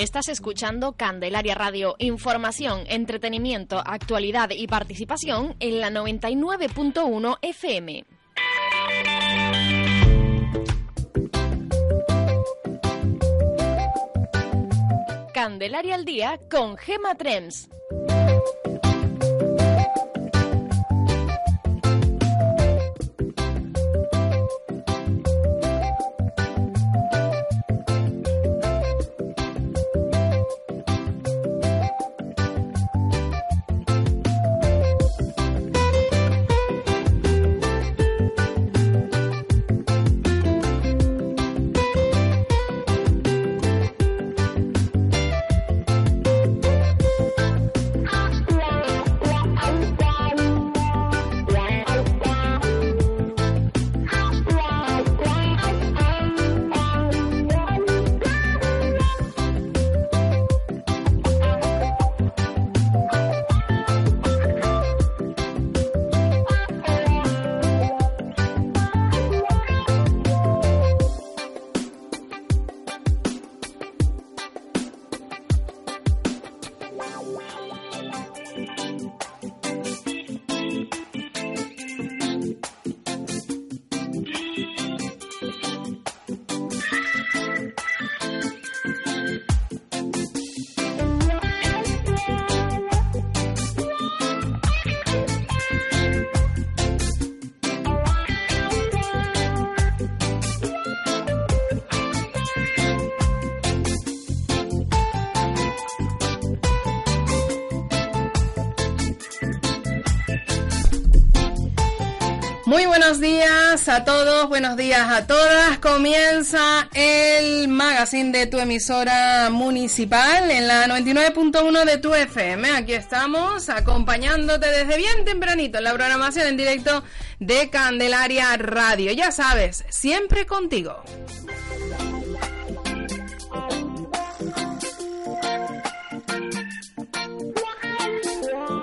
Estás escuchando Candelaria Radio, información, entretenimiento, actualidad y participación en la 99.1 FM. Candelaria al día con Gema Trends. A todos, buenos días a todas. Comienza el magazine de tu emisora municipal en la 99.1 de tu FM. Aquí estamos acompañándote desde bien tempranito en la programación en directo de Candelaria Radio. Ya sabes, siempre contigo.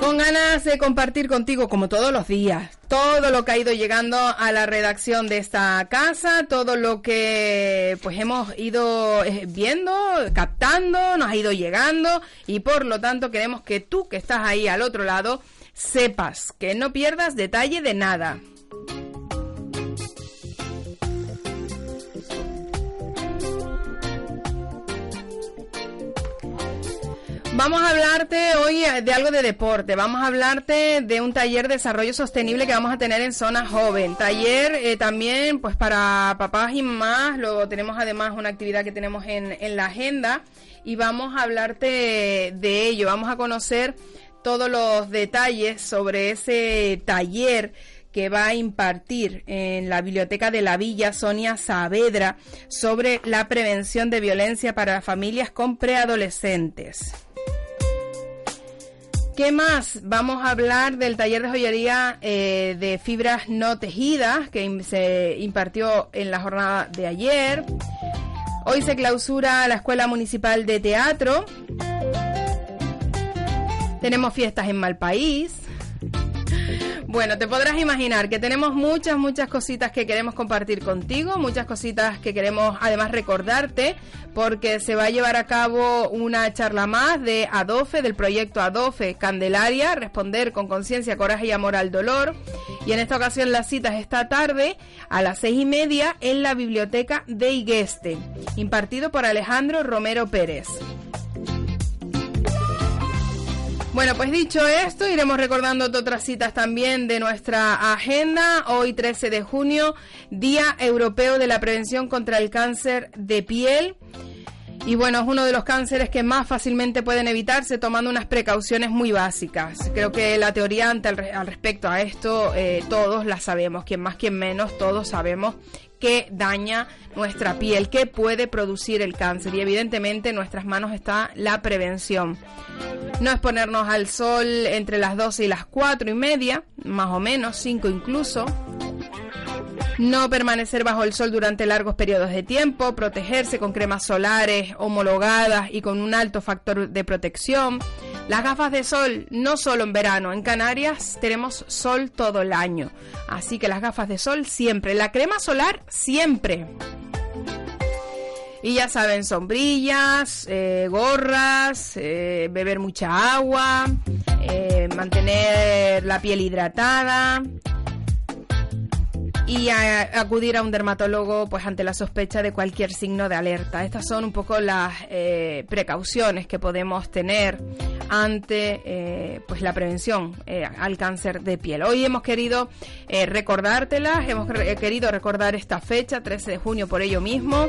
Con ganas de compartir contigo, como todos los días, todo lo que ha ido llegando a la redacción de esta casa, todo lo que pues hemos ido eh, viendo, captando, nos ha ido llegando y por lo tanto queremos que tú que estás ahí al otro lado sepas que no pierdas detalle de nada. Vamos a hablarte hoy de algo de deporte. Vamos a hablarte de un taller de desarrollo sostenible que vamos a tener en zona joven. Taller eh, también, pues para papás y mamás. Luego tenemos además una actividad que tenemos en, en la agenda y vamos a hablarte de ello. Vamos a conocer todos los detalles sobre ese taller que va a impartir en la Biblioteca de la Villa Sonia Saavedra sobre la prevención de violencia para familias con preadolescentes. ¿Qué más? Vamos a hablar del taller de joyería eh, de fibras no tejidas que se impartió en la jornada de ayer. Hoy se clausura la Escuela Municipal de Teatro. Tenemos fiestas en Malpaís. Bueno, te podrás imaginar que tenemos muchas, muchas cositas que queremos compartir contigo, muchas cositas que queremos además recordarte, porque se va a llevar a cabo una charla más de ADOFE, del proyecto ADOFE Candelaria, responder con conciencia, coraje y amor al dolor. Y en esta ocasión la cita es esta tarde a las seis y media en la biblioteca de Igueste, impartido por Alejandro Romero Pérez. Bueno, pues dicho esto, iremos recordando otras citas también de nuestra agenda. Hoy 13 de junio, Día Europeo de la Prevención contra el Cáncer de Piel. Y bueno, es uno de los cánceres que más fácilmente pueden evitarse tomando unas precauciones muy básicas. Creo que la teoría ante al respecto a esto eh, todos la sabemos, quien más, quien menos, todos sabemos que daña nuestra piel, que puede producir el cáncer. Y evidentemente en nuestras manos está la prevención. No exponernos al sol entre las 12 y las 4 y media, más o menos, 5 incluso. No permanecer bajo el sol durante largos periodos de tiempo, protegerse con cremas solares homologadas y con un alto factor de protección. Las gafas de sol no solo en verano, en Canarias tenemos sol todo el año, así que las gafas de sol siempre, la crema solar siempre. Y ya saben, sombrillas, eh, gorras, eh, beber mucha agua, eh, mantener la piel hidratada, y acudir a un dermatólogo pues ante la sospecha de cualquier signo de alerta. Estas son un poco las eh, precauciones que podemos tener ante eh, pues la prevención eh, al cáncer de piel. Hoy hemos querido recordártelas, hemos querido recordar esta fecha, 13 de junio, por ello mismo.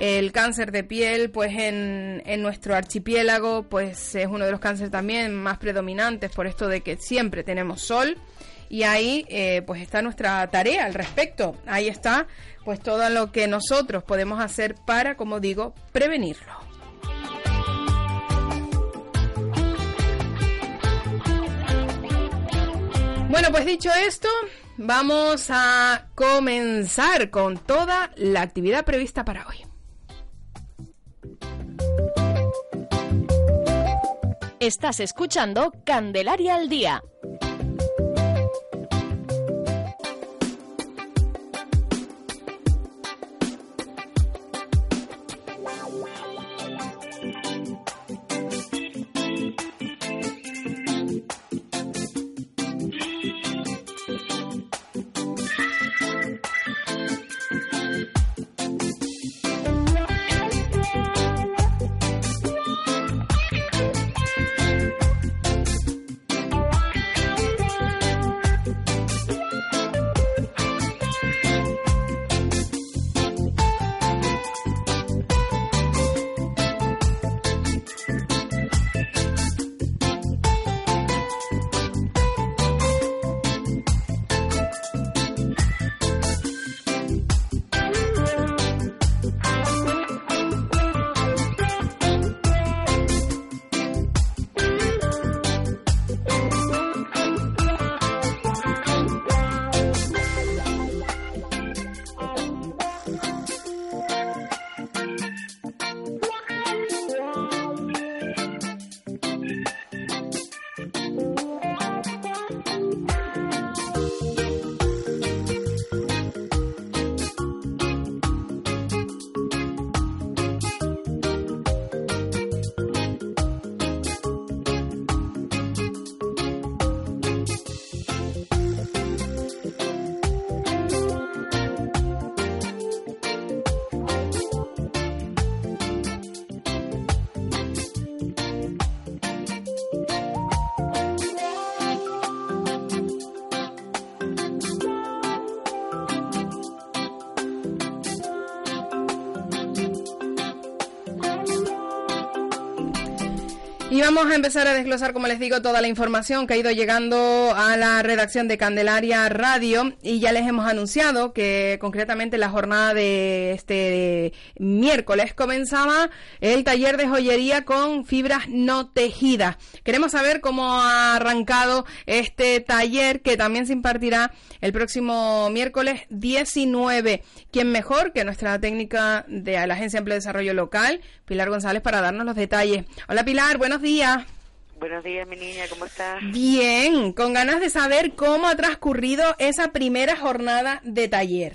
El cáncer de piel, pues en, en nuestro archipiélago, pues es uno de los cánceres también más predominantes por esto de que siempre tenemos sol y ahí eh, pues está nuestra tarea al respecto. Ahí está pues todo lo que nosotros podemos hacer para, como digo, prevenirlo. Bueno, pues dicho esto, vamos a comenzar con toda la actividad prevista para hoy. Estás escuchando Candelaria al Día Y vamos a empezar a desglosar, como les digo, toda la información que ha ido llegando a la redacción de Candelaria Radio y ya les hemos anunciado que concretamente la jornada de este miércoles comenzaba el taller de joyería con fibras no tejidas. Queremos saber cómo ha arrancado este taller que también se impartirá el próximo miércoles 19. ¿Quién mejor que nuestra técnica de la Agencia de Empleo y Desarrollo Local, Pilar González, para darnos los detalles? Hola Pilar, buenos. Buenos días, mi niña, ¿cómo estás? Bien, con ganas de saber cómo ha transcurrido esa primera jornada de taller.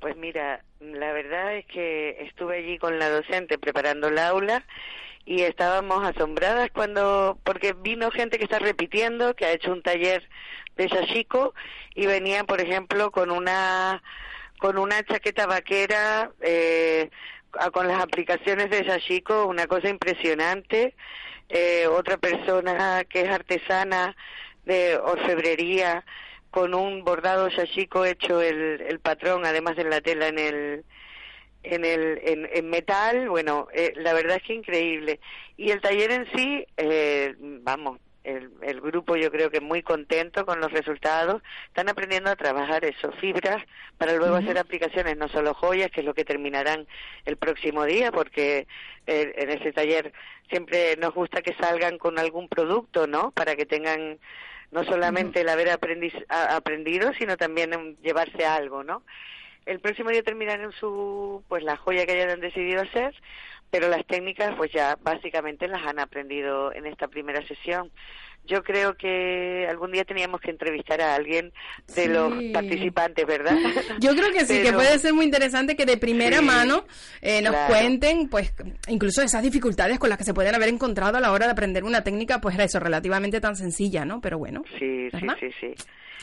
Pues mira, la verdad es que estuve allí con la docente preparando el aula y estábamos asombradas cuando, porque vino gente que está repitiendo, que ha hecho un taller de Yashiko y venía, por ejemplo, con una con una chaqueta vaquera eh, con las aplicaciones de Yashiko, una cosa impresionante. Eh, otra persona que es artesana de orfebrería con un bordado Yashiko hecho el, el patrón, además de la tela en el en el en, metal, bueno, eh, la verdad es que increíble. Y el taller en sí, eh, vamos, el, el, grupo yo creo que muy contento con los resultados. Están aprendiendo a trabajar eso, fibras, para luego hacer aplicaciones, no solo joyas, que es lo que terminarán el próximo día, porque eh, en ese taller siempre nos gusta que salgan con algún producto, ¿no? Para que tengan no solamente el haber aprendido, sino también llevarse algo, ¿no? El próximo día terminarán su, pues la joya que hayan decidido hacer pero las técnicas pues ya básicamente las han aprendido en esta primera sesión. Yo creo que algún día teníamos que entrevistar a alguien de los participantes, ¿verdad? Yo creo que sí, que puede ser muy interesante que de primera mano eh, nos cuenten, pues, incluso esas dificultades con las que se pueden haber encontrado a la hora de aprender una técnica, pues era eso, relativamente tan sencilla, ¿no? Pero bueno. Sí, sí, sí, sí.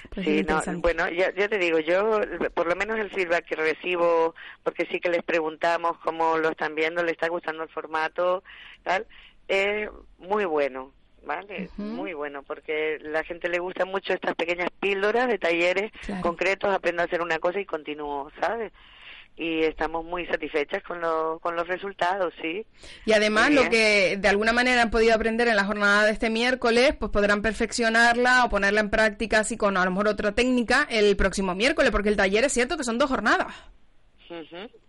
Pues sí, no, bueno, ya, ya, te digo, yo por lo menos el feedback que recibo, porque sí que les preguntamos cómo lo están viendo, le está gustando el formato, tal, es muy bueno, ¿vale? Muy bueno, porque la gente le gusta mucho estas pequeñas píldoras de talleres concretos, aprendo a hacer una cosa y continúo, ¿sabes? y estamos muy satisfechas con, con los resultados, sí. Y además lo que de alguna manera han podido aprender en la jornada de este miércoles, pues podrán perfeccionarla o ponerla en práctica así con a lo mejor otra técnica el próximo miércoles, porque el taller es cierto que son dos jornadas.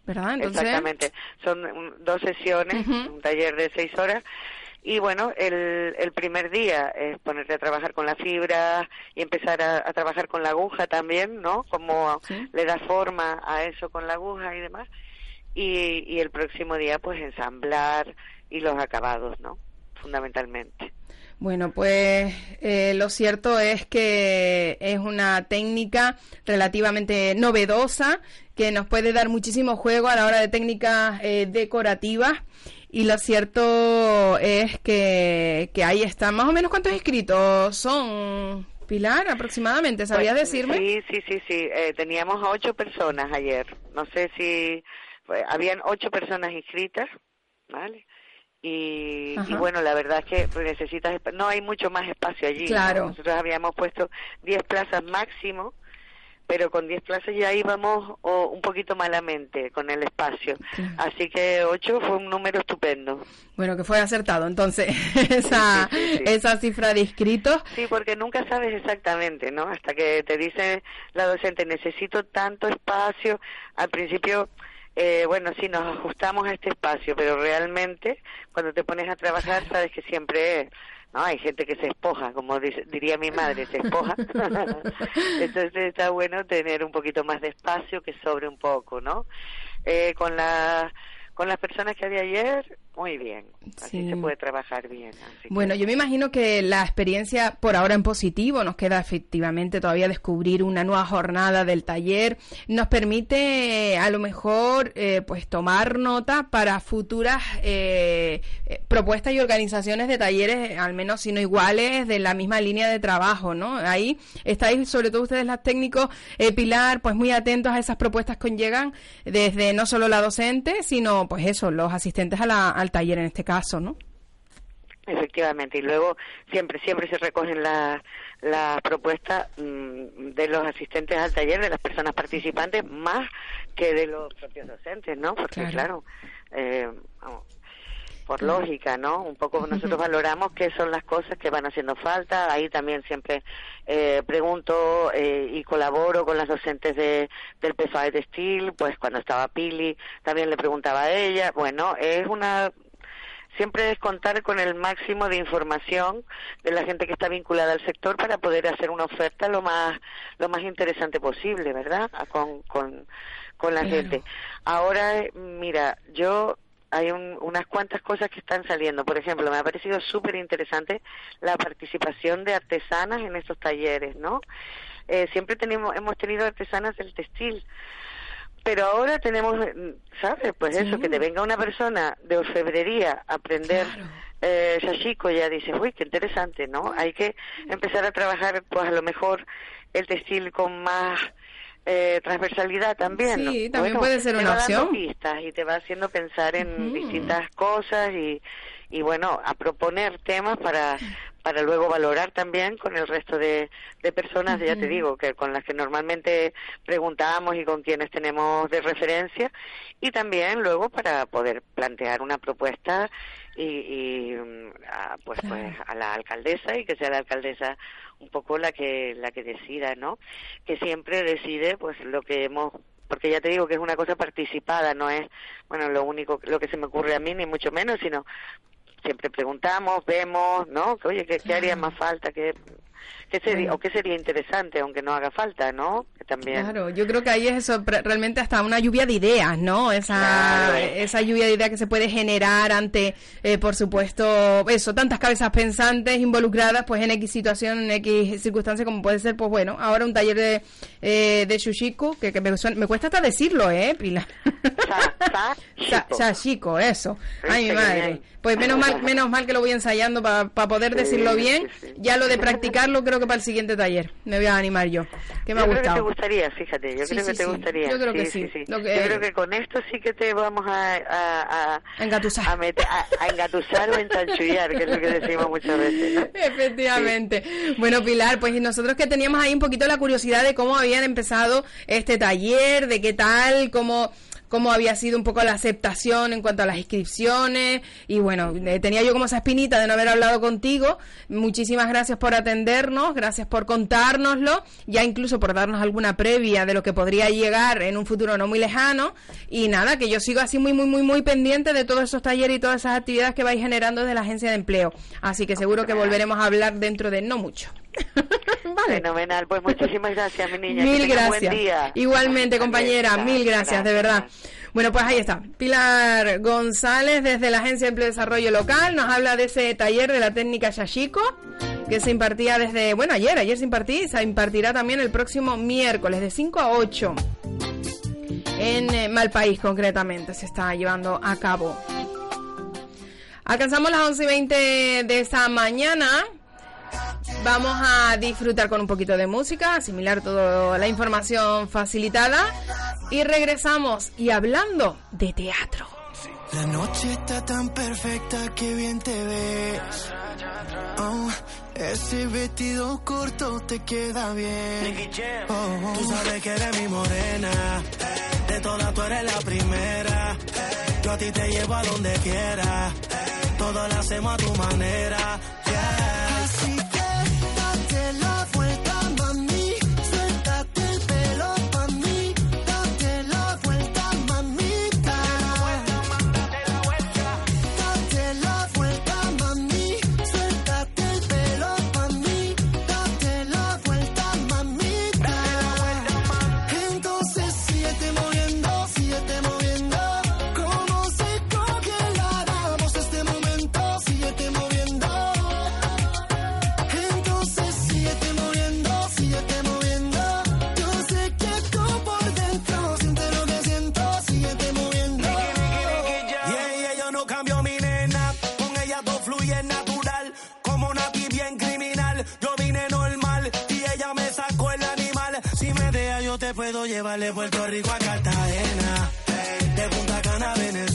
¿Verdad? Exactamente. Son dos sesiones, un taller de seis horas y bueno, el, el primer día es ponerte a trabajar con la fibra y empezar a, trabajar con la aguja también, ¿no? Cómo le da forma a eso con la aguja y demás. Y, y el próximo día, pues ensamblar y los acabados, ¿no? Fundamentalmente. Bueno, pues eh, lo cierto es que es una técnica relativamente novedosa que nos puede dar muchísimo juego a la hora de técnicas eh, decorativas y lo cierto es que, que ahí está. Más o menos cuántos inscritos son, Pilar, aproximadamente. ¿Sabías pues, decirme? Sí, sí, sí, sí. Eh, teníamos a ocho personas ayer. No sé si... habían ocho personas inscritas, ¿vale? Y, bueno, la verdad es que necesitas... No hay mucho más espacio allí. Claro. Nosotros habíamos puesto diez plazas máximo pero con 10 plazas ya íbamos un poquito malamente con el espacio. Así que 8 fue un número estupendo. Bueno, que fue acertado entonces esa, esa cifra de inscritos. Sí, porque nunca sabes exactamente, ¿no? Hasta que te dice la docente, necesito tanto espacio. Al principio eh, bueno, sí, nos ajustamos a este espacio, pero realmente cuando te pones a trabajar sabes que siempre no, hay gente que se espoja, como diría mi madre, se espoja. Entonces está bueno tener un poquito más de espacio que sobre un poco, ¿no? Eh, con la con las personas que había ayer, muy bien. Así se puede trabajar bien. bueno, yo me imagino que la experiencia por ahora en positivo nos queda efectivamente todavía descubrir una nueva jornada del taller. Nos permite a lo mejor eh, pues tomar nota para futuras eh, eh, propuestas y organizaciones de talleres, al menos si no iguales, de la misma línea de trabajo, ¿no? Ahí estáis, sobre todo ustedes las técnicos, Pilar, pues muy atentos a esas propuestas que llegan desde no solo la docente, sino pues eso, los asistentes a la al taller en este caso, ¿no? Efectivamente, y luego siempre, siempre se recogen las la propuestas mm, de los asistentes al taller, de las personas participantes, más que de los propios docentes, ¿no? Porque claro, eh, por lógica, ¿no? Un poco nosotros valoramos qué son las cosas que van haciendo falta. Ahí también siempre eh, pregunto eh, y colaboro con las docentes de, del PFA de Textil, pues cuando estaba Pili también le preguntaba a ella. Bueno, es una siempre es contar con el máximo de información de la gente que está vinculada al sector para poder hacer una oferta lo más lo más interesante posible, ¿verdad? Con con, con la gente. Ahora, mira, yo hay unas cuantas cosas que están saliendo. Por ejemplo, me ha parecido súper interesante la participación de artesanas en estos talleres, ¿no? Eh, siempre tenemos, hemos tenido artesanas del textil, pero ahora tenemos, ¿sabes? Pues eso, que te venga una persona de orfebrería a aprender eh, shashiko, ya dices, uy, qué interesante, ¿no? Hay que empezar a trabajar, pues a lo mejor el textil con más eh, transversalidad también. Sí, también puede ser una opción. pistas y te va haciendo pensar en distintas cosas y, y bueno, a proponer temas para, para luego valorar también con el resto de, de personas, ya te digo, que con las que normalmente preguntamos y con quienes tenemos de referencia, y también luego para poder plantear una propuesta y, y a, pues, pues a la alcaldesa y que sea la alcaldesa un poco la que la que decida, ¿no? Que siempre decide pues lo que hemos porque ya te digo que es una cosa participada, no es, bueno, lo único, lo que se me ocurre a mí, ni mucho menos, sino siempre preguntamos, vemos, ¿no? Que, oye, ¿qué, haría más falta? que ¿Qué sería, o qué sería interesante, aunque no haga falta, ¿no? también. Claro, yo creo que ahí es eso, realmente hasta una lluvia de ideas, ¿no? Esa, esa lluvia de ideas que se puede generar ante, eh, por supuesto, eso, tantas cabezas pensantes involucradas, pues en X situación, en X circunstancia, como puede ser, pues bueno, ahora un taller de, eh, de Shushiku, que, me, me, cuesta hasta decirlo, ¿eh, Pila? Shashiko, eso. Ay, mi madre. Pues menos mal, menos mal que lo voy ensayando para poder decirlo bien. Ya lo de creo que para el siguiente taller. Me voy a animar yo. Que me ha gustado. Creo que te gustaría, fíjate. Yo creo que te gustaría. Yo creo que sí. Yo creo que con esto sí que te vamos a... A, a engatusar. A, a, engatusar o entanchullar, que es lo que decimos muchas veces. Efectivamente. Bueno, Pilar, pues nosotros que teníamos ahí un poquito la curiosidad de cómo habían empezado este taller, de qué tal, cómo cómo había sido un poco la aceptación en cuanto a las inscripciones y bueno, eh, tenía yo como esa espinita de no haber hablado contigo. Muchísimas gracias por atendernos, gracias por contárnoslo, ya incluso por darnos alguna previa de lo que podría llegar en un futuro no muy lejano y nada, que yo sigo así muy muy muy muy pendiente de todos esos talleres y todas esas actividades que vais generando desde la agencia de empleo. Así que seguro que volveremos a hablar dentro de no mucho. vale. Fenomenal, pues muchísimas gracias, mi niña. Mil gracias. Igualmente, compañera, mil gracias, de verdad. Bueno, pues ahí está. Pilar González, desde la Agencia de Empleo y Desarrollo Local, nos habla de ese taller de la técnica Yashiko, que se impartía desde, bueno, ayer, ayer se impartí, se impartirá también el próximo miércoles, de 5 a 8, en eh, Malpaís concretamente, se está llevando a cabo. Alcanzamos las 11 y 20 de esta mañana. Vamos a disfrutar con un poquito de música, asimilar toda la información facilitada y regresamos y hablando de teatro. La noche está tan perfecta que bien te ves. Oh, ese vestido corto te queda bien. Oh, tú sabes que eres mi morena. De todas tú eres la primera. Yo a ti te llevo a donde quiera. Todo lo hacemos a tu manera. Puedo Puerto Rico a Cartagena. De Punta Cana Venezuela.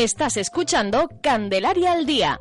Estás escuchando Candelaria al Día.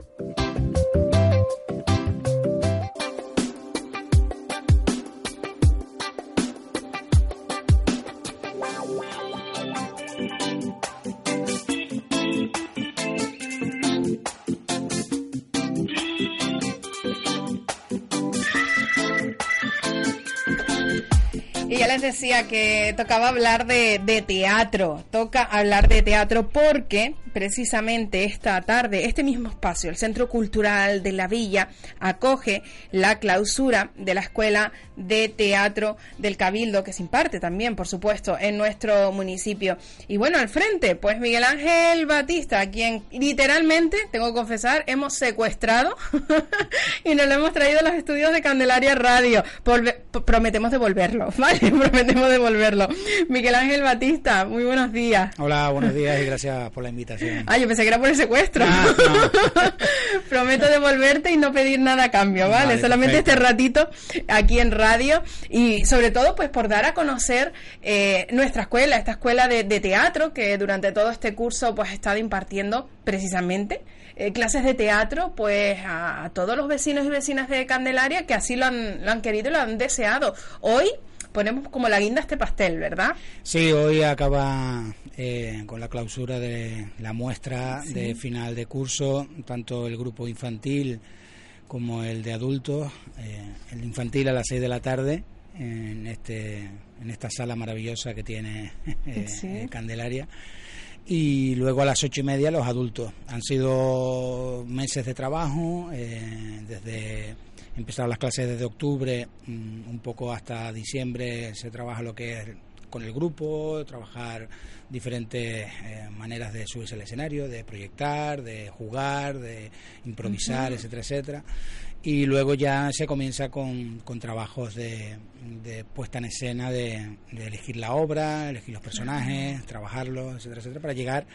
Y ya les decía que tocaba hablar de, de, teatro, toca hablar de teatro porque precisamente esta tarde, este mismo espacio, el Centro Cultural de la Villa, acoge la clausura de la Escuela de Teatro del Cabildo, que se imparte también, por supuesto, en nuestro municipio. Y bueno, al frente, pues Miguel Ángel Batista, a quien literalmente, tengo que confesar, hemos secuestrado y nos lo hemos traído a los estudios de Candelaria Radio. prometemos devolverlo, ¿vale? prometemos devolverlo. Miguel Ángel Batista, muy buenos días. Hola, buenos días y gracias por la invitación. Ah, yo pensé que era por el secuestro. Ah, Prometo devolverte y no pedir nada a cambio, ¿vale? Solamente este ratito aquí en radio y sobre todo pues por dar a conocer eh, nuestra escuela, esta escuela de, teatro que durante todo este curso pues ha estado impartiendo precisamente eh, clases de teatro pues a, todos los vecinos y vecinas de Candelaria que así lo han, lo han querido y lo han deseado. Hoy ponemos como la guinda este pastel, ¿verdad? Sí, hoy acaba eh, con la clausura de la muestra de final de curso, tanto el grupo infantil como el de adultos, eh, el infantil a las 6 de la tarde en este en esta sala maravillosa que tiene eh, Candelaria. Y luego a las ocho y media los adultos. Han sido meses de trabajo, desde empezaron las clases desde octubre, mm, un poco hasta diciembre se trabaja lo que es con el grupo, trabajar diferentes eh, maneras de subirse al escenario, de proyectar, de jugar, de improvisar, etcétera, etcétera. Y luego ya se comienza con, con trabajos de, de, puesta en escena, de, de, elegir la obra, elegir los personajes, trabajarlos, etcétera, etcétera, para llegar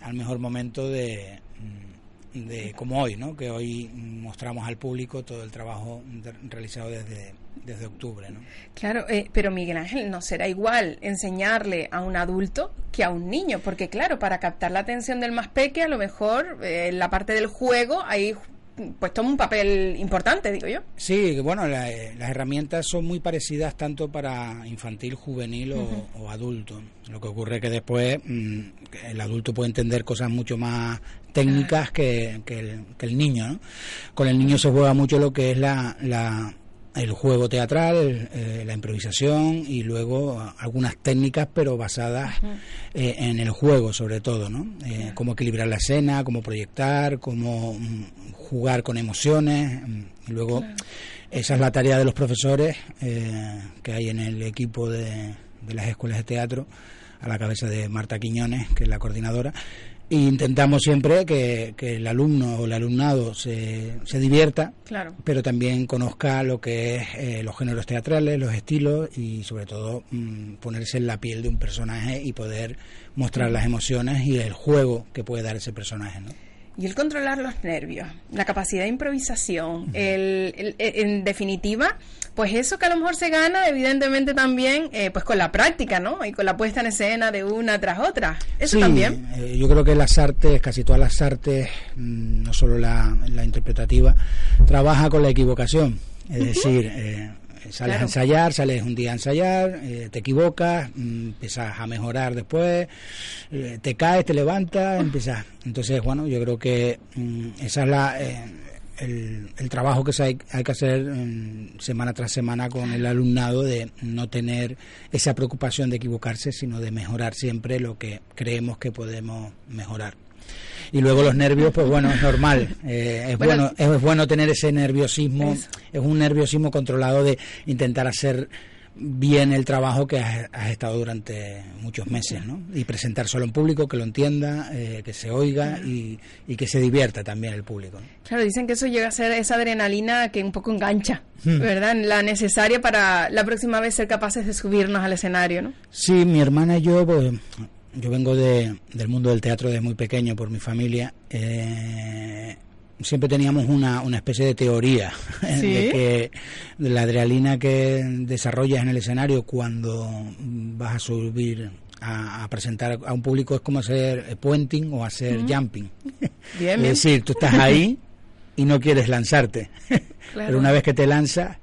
al mejor momento de, mm, de como hoy, ¿no? que hoy mostramos al público todo el trabajo realizado desde, desde octubre. ¿no? Claro, eh, pero Miguel Ángel, no será igual enseñarle a un adulto que a un niño, porque claro, para captar la atención del más peque, a lo mejor eh, en la parte del juego hay pues toma un papel importante, digo yo. Sí, bueno, eh, las herramientas son muy parecidas tanto para infantil, juvenil o, adulto. Lo que ocurre es que después mm, el adulto puede entender cosas mucho más técnicas que, el, que el niño. ¿no? Con el niño se juega mucho lo que es la, la el juego teatral, eh, la improvisación y luego algunas técnicas, pero basadas eh, en el juego sobre todo, ¿no? Eh, cómo equilibrar la escena, cómo proyectar, cómo mm, jugar con emociones. Mm, y luego esa es la tarea de los profesores que hay en el equipo de, de las escuelas de teatro, a la cabeza de Marta Quiñones, que es la coordinadora, intentamos siempre que, el alumno o el alumnado se, se divierta, claro. pero también conozca lo que es eh, los géneros teatrales, los estilos y sobre todo mm, ponerse en la piel de un personaje y poder mostrar las emociones y el juego que puede dar ese personaje, ¿no? Y el controlar los nervios, la capacidad de improvisación, el, en definitiva, pues eso que a lo mejor se gana, evidentemente también, eh, pues con la práctica, ¿no? Y con la puesta en escena de una tras otra. Eso también. Eh, yo creo que las artes, casi todas las artes, mm, no solo la, interpretativa, trabaja con la equivocación. Es decir, eh, sales a ensayar, sales un día a ensayar, eh, te equivocas, mm, empiezas a mejorar después, eh, te caes, te levantas, empiezas. Entonces, bueno, yo creo que mm, esa es la, eh, el, trabajo que hay, hay que hacer mm, semana tras semana con el alumnado de no tener esa preocupación de equivocarse, sino de mejorar siempre lo que creemos que podemos mejorar y luego los nervios, pues bueno, es normal. Eh, es, bueno, es bueno tener ese nerviosismo, es un nerviosismo controlado de intentar hacer bien el trabajo que has, estado durante muchos meses, ¿no? Y presentar solo en público, que lo entienda, eh, que se oiga y, y, que se divierta también el público. Claro, dicen que eso llega a ser esa adrenalina que un poco engancha, hmm. ¿verdad? La necesaria para la próxima vez ser capaces de subirnos al escenario, ¿no? Sí, mi hermana y yo, pues yo vengo de, del mundo del teatro desde muy pequeño por mi familia. Eh, siempre teníamos una, una especie de teoría de que de la adrenalina que desarrollas en el escenario cuando vas a subir a, presentar a un público es como hacer puenting o hacer jumping. es decir, tú estás ahí y no quieres lanzarte. Pero una vez que te lanzas,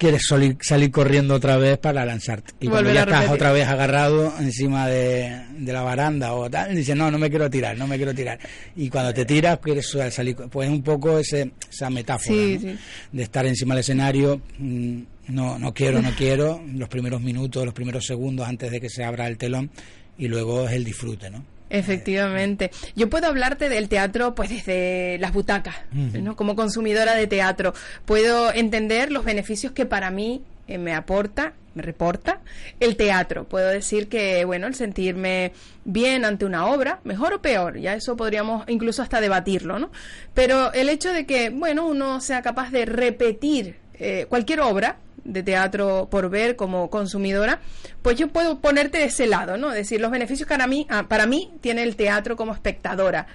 quieres salir, salir corriendo otra vez para lanzarte. Y cuando ya estás otra vez agarrado encima de, la baranda o tal, dices, no, no me quiero tirar, no me quiero tirar. Y cuando te tiras, quieres salir. Pues un poco ese, esa metáfora de estar encima del escenario. Mm, no, no quiero, no quiero. Los primeros minutos, los primeros segundos antes de que se abra el telón. Y luego es el disfrute, ¿no? Efectivamente. Yo puedo hablarte del teatro pues desde las butacas, ¿no? Como consumidora de teatro. Puedo entender los beneficios que para mí eh, me aporta, me reporta el teatro. Puedo decir que, bueno, el sentirme bien ante una obra, mejor o peor, ya eso podríamos incluso hasta debatirlo, ¿no? Pero el hecho de que, bueno, uno sea capaz de repetir eh, cualquier obra, de teatro por ver como consumidora, pues yo puedo ponerte de ese lado, ¿no? Decir, los beneficios que para mí, ah, para mí tiene el teatro como espectadora.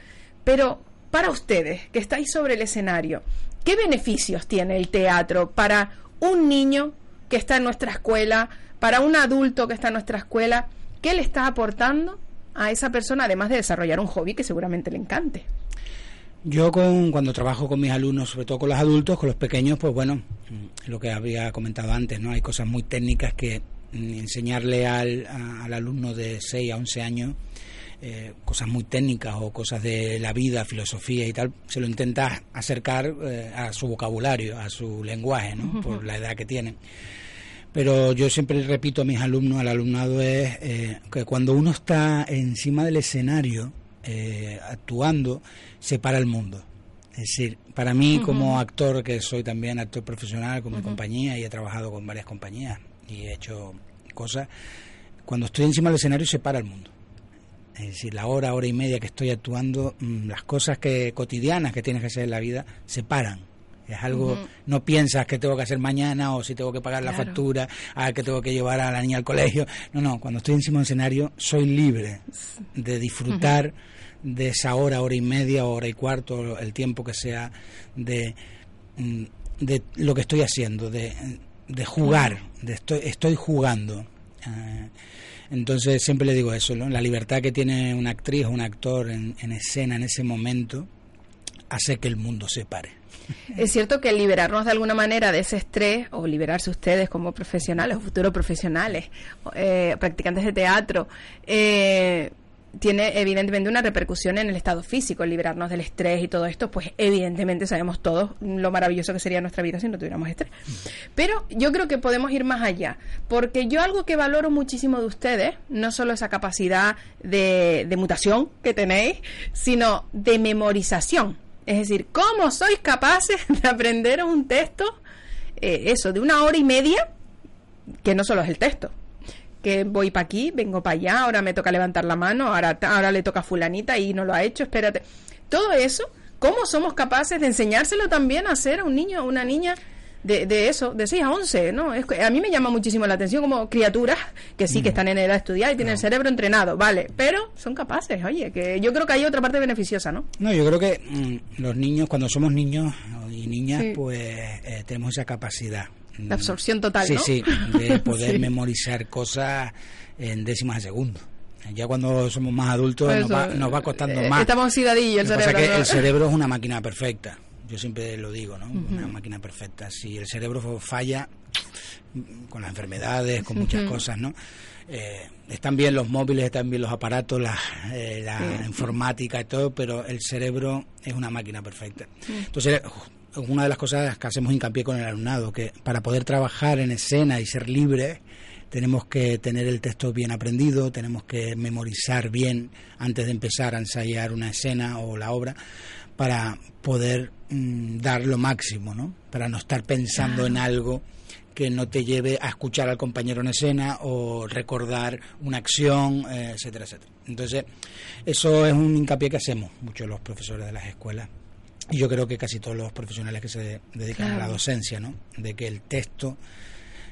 Pero para ustedes, que estáis sobre el escenario, ¿qué beneficios tiene el teatro para un niño que está en nuestra escuela, para un adulto que está en nuestra escuela? ¿Qué le está aportando a esa persona, además de desarrollar un hobby que seguramente le encante? Yo con, cuando trabajo con mis alumnos, sobre todo con los adultos, con los pequeños, pues bueno, lo que había comentado antes, ¿no? Hay cosas muy técnicas que mm, enseñarle al, al alumno de 6 a 11 años eh, cosas muy técnicas o cosas de la vida, filosofía y tal, se lo intenta acercar eh, a su vocabulario, a su lenguaje, ¿no? Por la edad que tienen. Pero yo siempre repito a mis alumnos, al alumnado, es eh, que cuando uno está encima del escenario, eh, actuando, separa el mundo. Es decir, para mí como actor, que soy también actor profesional con mi compañía y he trabajado con varias compañías y he hecho cosas, cuando estoy encima del escenario separa el mundo. Es decir, la hora, hora y media que estoy actuando, mm, las cosas que cotidianas que tienes que hacer en la vida se paran. Es algo, no piensas que tengo que hacer mañana o si tengo que pagar la factura, a que tengo que llevar a la niña al colegio. No, no, cuando estoy encima del escenario soy libre de disfrutar de esa hora, hora y media, hora y cuarto, el tiempo que sea de, mm, de lo que estoy haciendo, de, de jugar, de estoy, estoy jugando. Eh, entonces siempre le digo eso, la libertad que tiene una actriz o un actor en, en escena en ese momento hace que el mundo se pare. Es cierto que liberarnos de alguna manera de ese estrés, o liberarse ustedes como profesionales o futuros profesionales, eh, practicantes de teatro, eh, tiene evidentemente una repercusión en el estado físico, liberarnos del estrés y todo esto, pues evidentemente sabemos todos lo maravilloso que sería nuestra vida si no tuviéramos estrés. Pero yo creo que podemos ir más allá, porque yo algo que valoro muchísimo de ustedes, no solo esa capacidad de, de mutación que tenéis, sino de memorización. Es decir, ¿cómo sois capaces de aprender un texto, eh, eso, de una hora y media, que no solo es el texto, que voy para aquí, vengo para allá, ahora me toca levantar la mano, ahora, ahora le toca a fulanita y no lo ha hecho, espérate. Todo eso, ¿cómo somos capaces de enseñárselo también a hacer a un niño o una niña de, de eso, de 6 a 11, ¿no? Es, a mí me llama muchísimo la atención como criaturas que sí que están en edad de estudiar y tienen el cerebro entrenado, vale, pero son capaces, oye, que yo creo que hay otra parte beneficiosa, ¿no? No, yo creo que mm, los niños, cuando somos niños y niñas, pues eh, tenemos esa capacidad la absorción total, sí, ¿no? Sí, de poder memorizar cosas en décimas de segundo. Ya cuando somos más adultos nos, va, nos, va, costando eh, más. Estamos oxidadillos el cerebro. Que el cerebro es una máquina perfecta. Yo siempre lo digo, ¿no? Una máquina perfecta. Si el cerebro falla con las enfermedades, con muchas cosas, ¿no? Eh, están bien los móviles, están bien los aparatos, la, eh, la informática y todo, pero el cerebro es una máquina perfecta. Entonces, una de las cosas que hacemos hincapié con el alumnado, que para poder trabajar en escena y ser libre, tenemos que tener el texto bien aprendido, tenemos que memorizar bien antes de empezar a ensayar una escena o la obra para poder mm, dar lo máximo, ¿no? Para no estar pensando en algo que no te lleve a escuchar al compañero en escena o recordar una acción, eh, etcétera, etcétera. Entonces, eso es un hincapié que hacemos muchos los profesores de las escuelas y yo creo que casi todos los profesionales que se dedican a la docencia, ¿no? De que el texto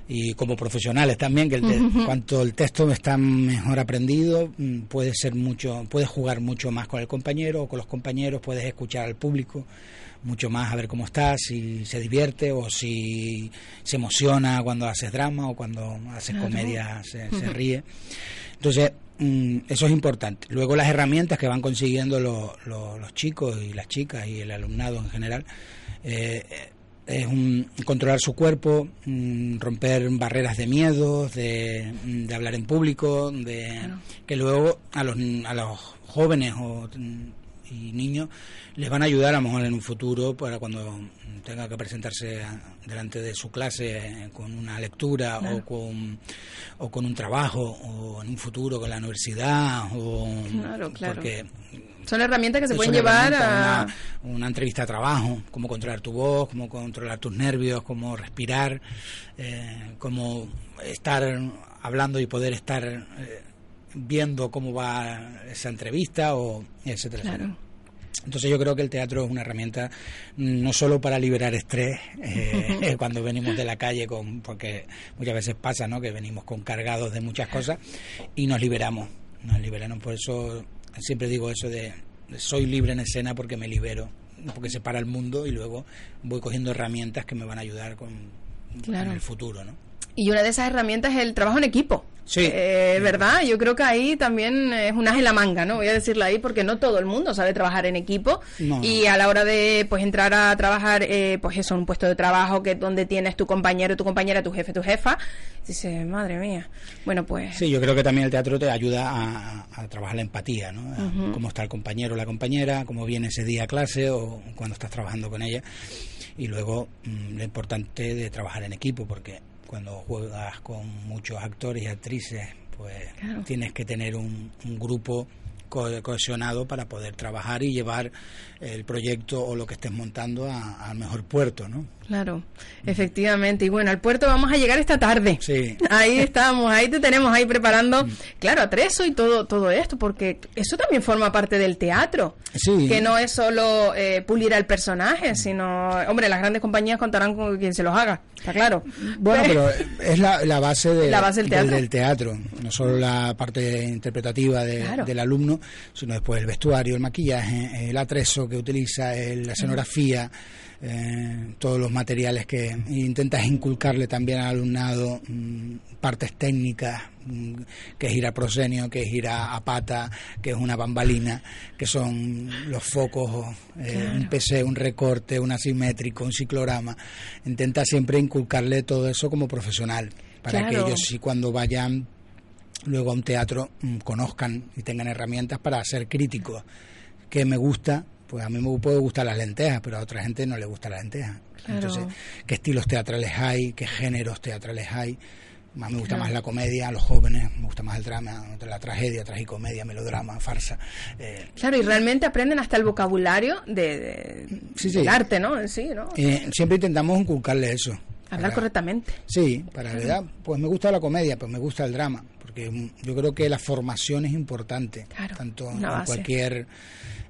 y como profesionales también que el cuanto el texto está mejor aprendido mm, puede ser mucho puedes jugar mucho más con el compañero o con los compañeros puedes escuchar al público mucho más a ver cómo está si se divierte o si se emociona cuando haces drama o cuando haces comedia se, se ríe. Entonces Mm, eso es importante. Luego las herramientas que van consiguiendo los chicos y las chicas y el alumnado en general eh, es un, controlar su cuerpo, mm, romper barreras de miedo, de, mm, de hablar en público, de que luego a los, a los jóvenes o, y niños les van a ayudar a lo mejor en un futuro para cuando tenga que presentarse delante de su clase eh, con una lectura o, con, o con un trabajo o en un futuro con la universidad o claro, claro. porque son herramientas que se pueden llevar a una, entrevista de trabajo, cómo controlar tu voz, cómo controlar tus nervios, cómo respirar, eh, cómo estar hablando y poder estar eh, viendo cómo va esa entrevista o etcétera. Entonces yo creo que el teatro es una herramienta no solo para liberar estrés eh, cuando venimos de la calle, con, porque muchas veces pasa ¿no? que venimos con cargados de muchas cosas y nos liberamos, nos liberamos. Por eso siempre digo eso de soy libre en escena porque me libero, porque se para el mundo y luego voy cogiendo herramientas que me van a ayudar con, en el futuro. ¿no? Y una de esas herramientas es el trabajo en equipo. Sí. Eh, ¿Verdad? Yo creo que ahí también es un as en la manga, ¿no? Voy a decirlo ahí porque no todo el mundo sabe trabajar en equipo. y a la hora de pues entrar a trabajar, eh, pues eso, un puesto de trabajo que donde tienes tu compañero, tu compañera, tu jefe, tu jefa, dices, madre mía. Bueno, pues. Sí, yo creo que también el teatro te ayuda a, trabajar la empatía, ¿no? Cómo está el compañero o la compañera, cómo viene ese día a clase o cuando estás trabajando con ella. Y luego mm, lo importante de trabajar en equipo, porque cuando juegas con muchos actores y actrices, pues tienes que tener un, un grupo cohesionado para poder trabajar y llevar el proyecto o lo que estés montando al mejor puerto, ¿no? Claro, efectivamente. Y bueno, al puerto vamos a llegar esta tarde. Sí. Ahí estamos, ahí te tenemos ahí preparando, mm. claro, a Treso y todo, todo esto, porque eso también forma parte del teatro. Sí. Que no es solo eh, pulir al personaje, sino, hombre, las grandes compañías contarán con quien se los haga, está claro. Bueno, pero es la, base, de, la base del, teatro. Del, teatro. no solo la parte interpretativa del alumno, sino después el vestuario, el maquillaje, el atrezo que utiliza, la escenografía. Eh, todos los materiales que intentas inculcarle también al alumnado, mm, partes técnicas, mm, que es ir a prosenio, que es ir a, pata, que es una bambalina, que son los focos, eh, un PC, un recorte, un asimétrico, un ciclorama. Intenta siempre inculcarle todo eso como profesional, para que ellos sí cuando vayan luego a un teatro mm, conozcan y tengan herramientas para ser críticos, que me gusta pues a mí me puede gustar las lentejas, pero a otra gente no le gusta las lentejas. Entonces, ¿qué estilos teatrales hay? ¿Qué géneros teatrales hay? Mí me gusta más la comedia, a los jóvenes, me gusta más el drama, la tragedia, tragicomedia, melodrama, farsa. Eh. Claro, y realmente aprenden hasta el vocabulario de, del arte, ¿no? sí, ¿no? Eh, siempre intentamos inculcarle eso. Hablar correctamente. Sí, para la verdad, pues me gusta la comedia, pues me gusta el drama, porque yo creo que la formación es importante, tanto en cualquier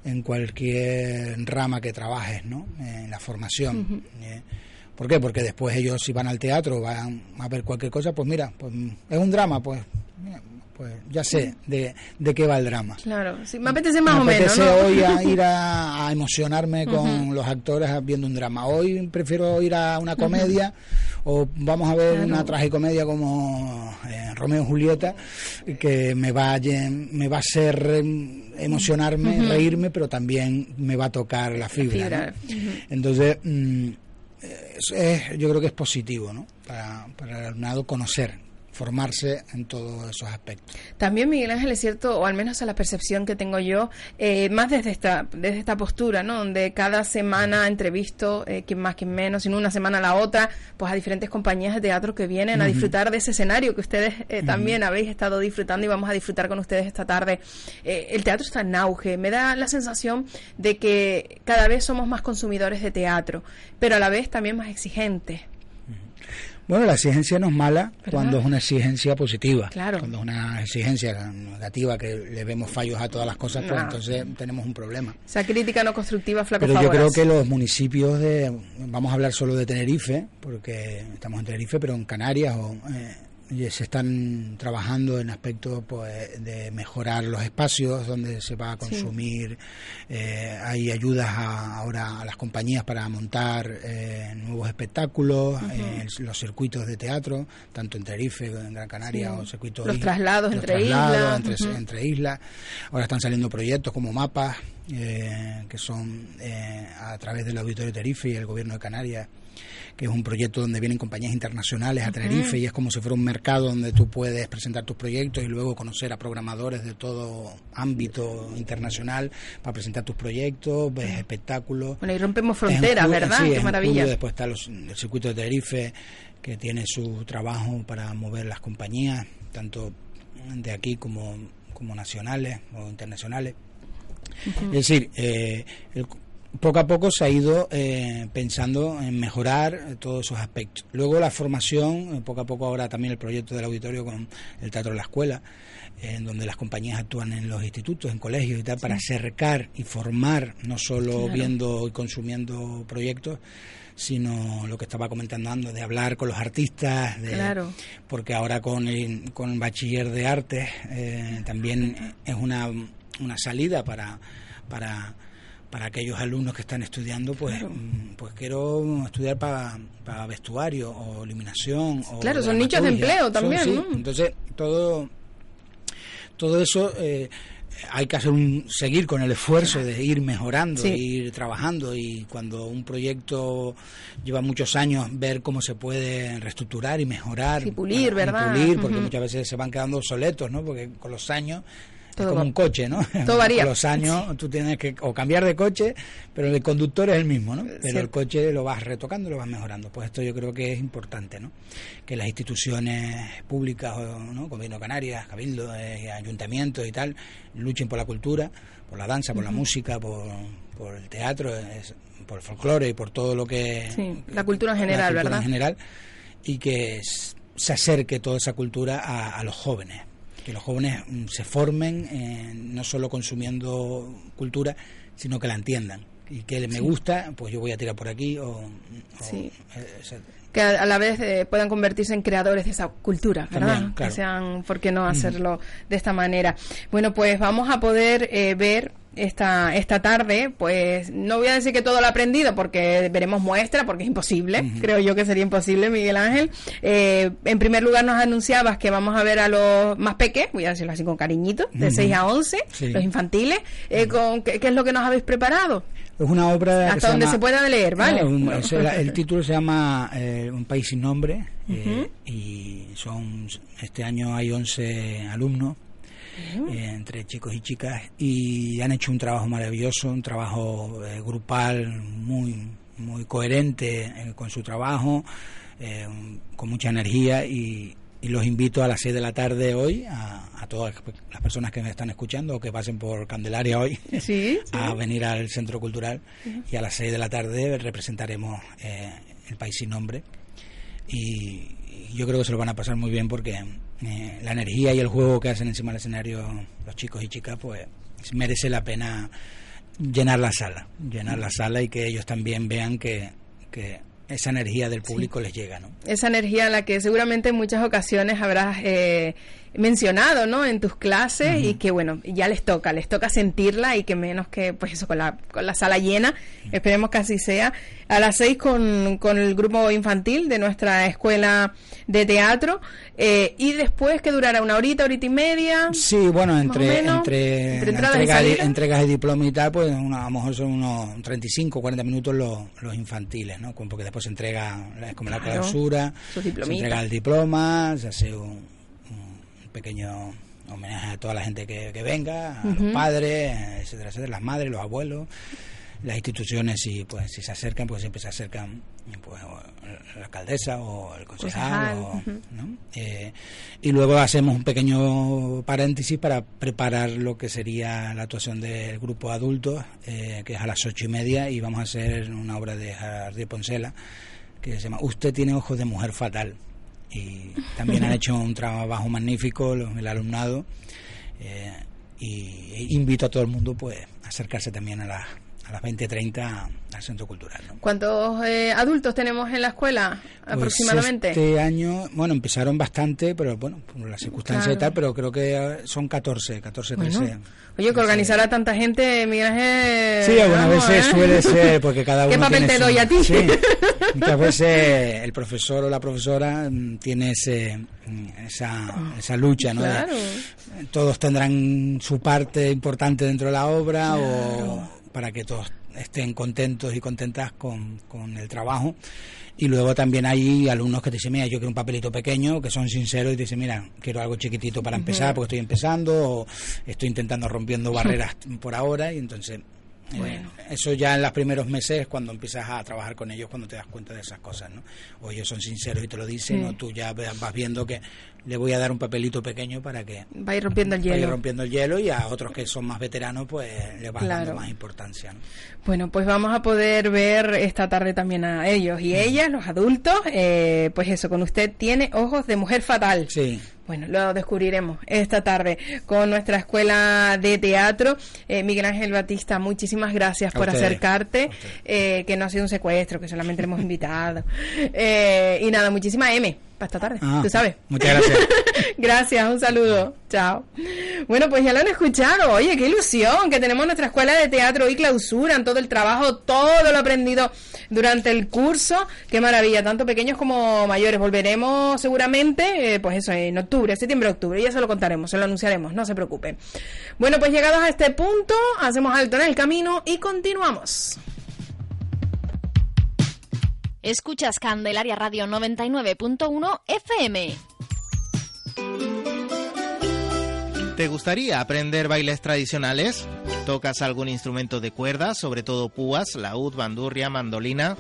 en cualquier rama que trabajes, ¿no? En la formación. Eh, ¿Por qué? Porque después ellos si van al teatro, van a ver cualquier cosa, pues mira, pues es un drama, pues pues ya sé de, de qué va el drama. Claro, sí, me apetece más o menos. Me apetece hoy a ir a, emocionarme con los actores viendo un drama. Hoy prefiero ir a una comedia o vamos a ver una tragicomedia como eh, Romeo y Julieta que me va a, me va a hacer emocionarme, reírme, pero también me va a tocar la fibra. Entonces, mm, yo creo que es positivo ¿no? para, para el alumnado conocer formarse en todos esos aspectos. También, Miguel Ángel, es cierto, o al menos a la percepción que tengo yo, eh, más desde esta, desde esta postura, ¿no? Donde cada semana entrevisto, eh, quien más, quien menos, sino una semana a la otra, pues a diferentes compañías de teatro que vienen a disfrutar de ese escenario que ustedes eh, también habéis estado disfrutando y vamos a disfrutar con ustedes esta tarde. Eh, el teatro está en auge, me da la sensación de que cada vez somos más consumidores de teatro, pero a la vez también más exigentes. Bueno, la exigencia no es mala cuando es una exigencia positiva. Claro. Cuando es una exigencia negativa, que le vemos fallos a todas las cosas, pues entonces tenemos un problema. Esa crítica no constructiva, flaco Pero yo creo que los municipios de, vamos a hablar solo de Tenerife, porque estamos en Tenerife, pero en Canarias o... Eh, se están trabajando en aspectos pues, de mejorar los espacios donde se va a consumir. Eh, hay ayudas ahora a las compañías para montar eh, nuevos espectáculos, eh, los circuitos de teatro, tanto en Tenerife, en Gran Canaria, o circuitos. Los traslados, entre, islas. Entre, entre, islas. Ahora están saliendo proyectos como mapas, que son a través del Auditorio de Tenerife y el Gobierno de Canarias que es un proyecto donde vienen compañías internacionales a Tenerife y es como si fuera un mercado donde tú puedes presentar tus proyectos y luego conocer a programadores de todo ámbito internacional para presentar tus proyectos, ves espectáculos. Bueno, y rompemos fronteras, ¿verdad? Sí, Qué maravilla. después está los- el circuito de Tenerife, que tiene su trabajo para mover las compañías, tanto de aquí como, como nacionales o internacionales. Es decir, eh, el- poco a poco se ha ido eh, pensando en mejorar todos esos aspectos. Luego la formación, eh, poco a poco ahora también el proyecto del auditorio con el Teatro de la Escuela, eh, en donde las compañías actúan en los institutos, en colegios y tal, para acercar y formar, no solo Claro. viendo y consumiendo proyectos, sino lo que estaba comentando Ando, de hablar con los artistas, de, Claro. porque ahora con el, con el bachiller de arte eh, también es una, una salida para, para, para aquellos alumnos que están estudiando, pues, mm, pues quiero estudiar para, para vestuario o iluminación. O Claro, son nichos de empleo también. Entonces, todo, todo eso... eh, hay que hacer un, seguir con el esfuerzo de ir mejorando, Sí. ir trabajando y cuando un proyecto lleva muchos años ver cómo se puede reestructurar y mejorar Sí, pulir, y ¿verdad? pulir, porque muchas veces se van quedando obsoletos, ¿no? Porque con los años Todo es como va- un coche, ¿no? todo varía. Con los años tú tienes que o cambiar de coche, pero el conductor es el mismo, ¿no? Pero el coche lo vas retocando lo vas mejorando. Pues esto yo creo que es importante, ¿no? Que las instituciones públicas, ¿no? Gobierno Canarias, Cabildo, eh, ayuntamientos y tal, luchen por la cultura, por la danza, por la música, por, por el teatro, es- por el folclore y por todo lo que... Sí, la cultura en general, la cultura ¿verdad? en general, y que se acerque toda esa cultura a, a los jóvenes. Que los jóvenes mm, se formen eh, no solo consumiendo cultura, sino que la entiendan. Y que me gusta, pues yo voy a tirar por aquí o... o, Sí. eh, que a la vez eh, puedan convertirse en creadores de esa cultura, ¿verdad? También, claro. Que sean, ¿por qué no hacerlo de esta manera? Bueno, pues vamos a poder eh, ver esta esta tarde, pues no voy a decir que todo lo aprendido porque veremos muestra, porque es imposible, creo yo que sería imposible, Miguel Ángel. Eh, en primer lugar nos anunciabas que vamos a ver a los más pequeños, voy a decirlo así con cariñito, de 6 a 11, Sí. los infantiles. Eh, con, ¿qué, qué es lo que nos habéis preparado? Es una obra... Hasta donde llama- se pueda leer, ¿vale? No, un- es el, el título se llama eh, Un país sin nombre eh, y son este año hay 11 alumnos eh, entre chicos y chicas y han hecho un trabajo maravilloso, un trabajo eh, grupal muy muy coherente eh, con su trabajo, con mucha energía y, y los invito a las 6 de la tarde hoy a, a todas las personas que me están escuchando o que pasen por Candelaria hoy Sí, a venir al Centro Cultural y a las 6 de la tarde representaremos eh, El País Sin Nombre y yo creo que se lo van a pasar muy bien porque eh, la energía y el juego que hacen encima del escenario los chicos y chicas pues merece la pena llenar la sala, llenar la sala y que ellos también vean que, que esa energía del público les llega, ¿no? esa energía a la que seguramente en muchas ocasiones habrás eh, mencionado, ¿no? En tus clases y que bueno, ya les toca, les toca sentirla y que menos que pues eso con la con la sala llena, esperemos que así sea. A las seis con, con el grupo infantil de nuestra escuela de teatro eh, y después que durará una horita, horita y media. Sí, bueno, entre, menos, entre, entre la entradas y entregas de diploma y tal, pues una- a lo mejor son unos 35, 40 minutos los, los infantiles, ¿no? Porque después se entrega, como la Claro, clausura, sus se entrega el diploma, se hace un pequeño homenaje a toda la gente que, que venga, a los padres, etcétera, etcétera, las madres, los abuelos las instituciones si pues si se acercan pues siempre se acercan pues la alcaldesa o el concejal, o-. ¿no? Eh, y luego hacemos un pequeño paréntesis para preparar lo que sería la actuación del grupo adultos eh, que es a las ocho y media y vamos a hacer una obra de Jardí Poncela que se llama Usted tiene ojos de mujer fatal y también han hecho un trabajo magnífico el alumnado. Eh, y e invito a todo el mundo pues a acercarse también a las a las 20.30 al centro cultural ¿no? ¿Cuántos eh, adultos tenemos en la escuela Pues aproximadamente? este año, bueno, empezaron bastante, pero bueno, por las circunstancias Claro. y tal, pero creo que eh, son 14, 14, 13. Bueno. Oye, que organizar a tanta gente, Miguel Ángel, Sí, algunas vamos, veces ¿eh? suele ser, porque cada uno ¿Qué papel tiene te su- doy a ti? Sí, muchas veces el profesor o la profesora mm, tiene ese, mm, esa, esa lucha, ¿no? De- Claro. todos tendrán su parte importante dentro de la obra o para que todos estén contentos y contentas con, con el trabajo. Y luego también hay alumnos que te dicen, mira, yo quiero un papelito pequeño, que son sinceros y te dicen, mira, quiero algo chiquitito para empezar porque estoy empezando o estoy intentando rompiendo barreras por ahora y entonces bueno. eso ya en los primeros meses, cuando empiezas a trabajar con ellos, cuando te das cuenta de esas cosas, ¿no? O ellos son sinceros y te lo dicen, o tú ya vas viendo que le voy a dar un papelito pequeño para que va a ir rompiendo el hielo. Vaya rompiendo el hielo y a otros que son más veteranos, pues le vas dando más importancia. Bueno, pues vamos a poder ver esta tarde también a ellos y ellas, los adultos, eh, pues eso, con usted tiene ojos de mujer fatal. Sí. Bueno, lo descubriremos esta tarde con nuestra escuela de teatro. Eh, Miguel Ángel Batista, muchísimas gracias por acercarte, eh, que no ha sido un secuestro, que solamente le hemos invitado. Eh, y nada, muchísimas M para esta tarde, ah, tú sabes. Muchas gracias. gracias, un saludo. Chao. Bueno, pues ya lo han escuchado. Oye, qué ilusión que tenemos nuestra escuela de teatro y clausuran todo el trabajo, todo lo aprendido durante el curso. Qué maravilla, tanto pequeños como mayores. Volveremos seguramente, pues eso, en octubre, septiembre, octubre. Ya se lo contaremos, se lo anunciaremos, no se preocupen. Bueno, pues llegados a este punto, hacemos alto en el camino y continuamos. Escuchas Candelaria Radio 99.1 FM. ¿Te gustaría aprender bailes tradicionales? ¿Tocas algún instrumento de cuerda, sobre todo púas, laúd, bandurria, mandolina?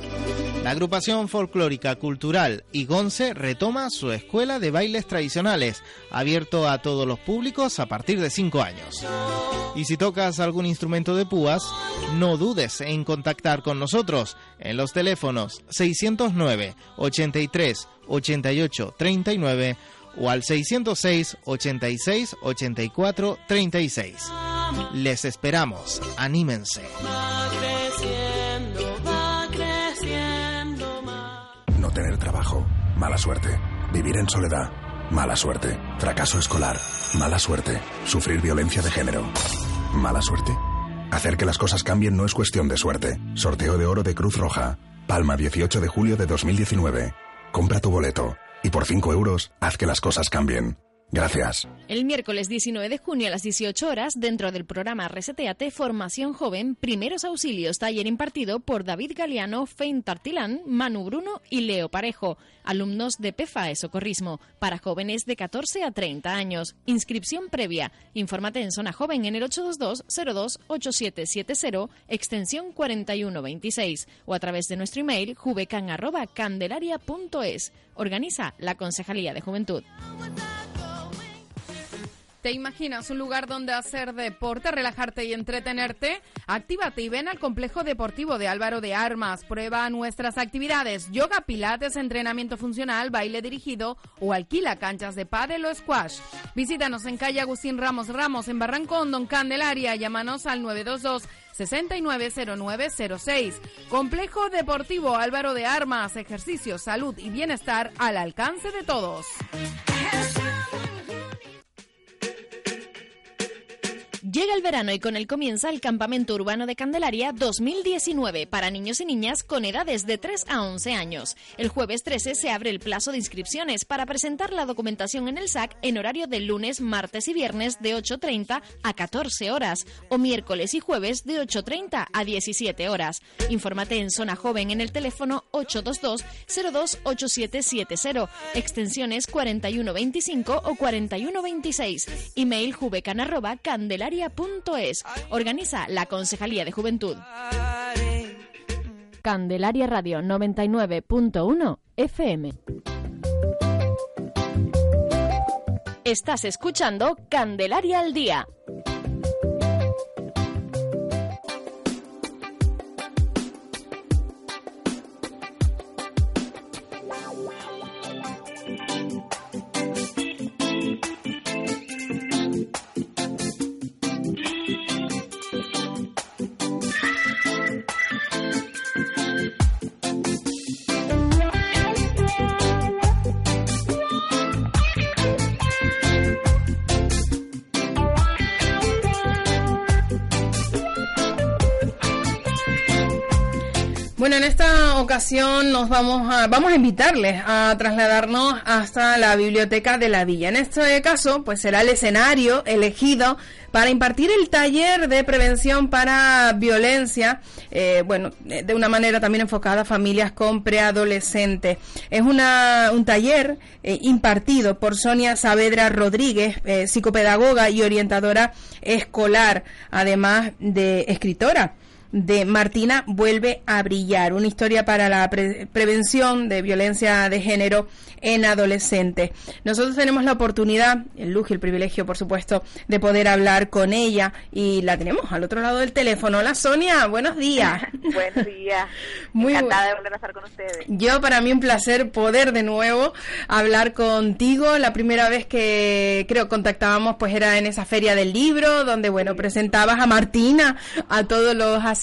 La agrupación folclórica cultural Igonce retoma su escuela de bailes tradicionales, abierto a todos los públicos a partir de 5 años. Y si tocas algún instrumento de púas, no dudes en contactar con nosotros en los teléfonos 609 83 88 39 o al 606 86 84 36. Les esperamos, anímense. No tener trabajo, mala suerte. Vivir en soledad, mala suerte. Fracaso escolar, mala suerte. Sufrir violencia de género, mala suerte. Hacer que las cosas cambien no es cuestión de suerte. Sorteo de oro de Cruz Roja. Palma 18 de julio de 2019. Compra tu boleto y por 5 euros, haz que las cosas cambien. Gracias. El miércoles 19 de junio a las 18 horas, dentro del programa Reseteate Formación Joven, Primeros Auxilios, taller impartido por David Galeano, Fein Tartilán, Manu Bruno y Leo Parejo, alumnos de PFAE Socorrismo, para jóvenes de 14 a 30 años. Inscripción previa. Infórmate en Zona Joven en el 822-02-8770, extensión 4126, o a través de nuestro email jubecan.candelaria.es. Organiza la Concejalía de Juventud. ¿Te imaginas un lugar donde hacer deporte, relajarte y entretenerte? Actívate y ven al complejo deportivo de Álvaro de Armas. Prueba nuestras actividades: yoga, pilates, entrenamiento funcional, baile dirigido o alquila canchas de pádel o squash. Visítanos en calle Agustín Ramos Ramos en Barrancón, Don Candelaria. Llámanos al 922 690906. Complejo Deportivo Álvaro de Armas, ejercicio, salud y bienestar al alcance de todos. Llega el verano y con él comienza el Campamento Urbano de Candelaria 2019 para niños y niñas con edades de 3 a 11 años. El jueves 13 se abre el plazo de inscripciones para presentar la documentación en el SAC en horario de lunes, martes y viernes de 8.30 a 14 horas o miércoles y jueves de 8.30 a 17 horas. Infórmate en Zona Joven en el teléfono 822-028770, extensiones 4125 o 4126, email jubecan@candelaria es Organiza la Concejalía de Juventud. Candelaria Radio 99.1 FM. Estás escuchando Candelaria al Día Bueno, en esta ocasión nos vamos a, vamos a invitarles a trasladarnos hasta la biblioteca de la villa. En este caso, pues será el escenario elegido para impartir el taller de prevención para violencia, eh, bueno, de una manera también enfocada a familias con preadolescentes. Es una, un taller eh, impartido por Sonia Saavedra Rodríguez, eh, psicopedagoga y orientadora escolar, además de escritora de Martina vuelve a brillar, una historia para la prevención de violencia de género en adolescentes. Nosotros tenemos la oportunidad, el lujo y el privilegio, por supuesto, de poder hablar con ella y la tenemos al otro lado del teléfono. Hola Sonia, buenos días. buenos días. Muy Encantada de volver a estar con ustedes. Yo para mí un placer poder de nuevo hablar contigo. La primera vez que creo contactábamos pues era en esa feria del libro donde bueno presentabas a Martina a todos los asistentes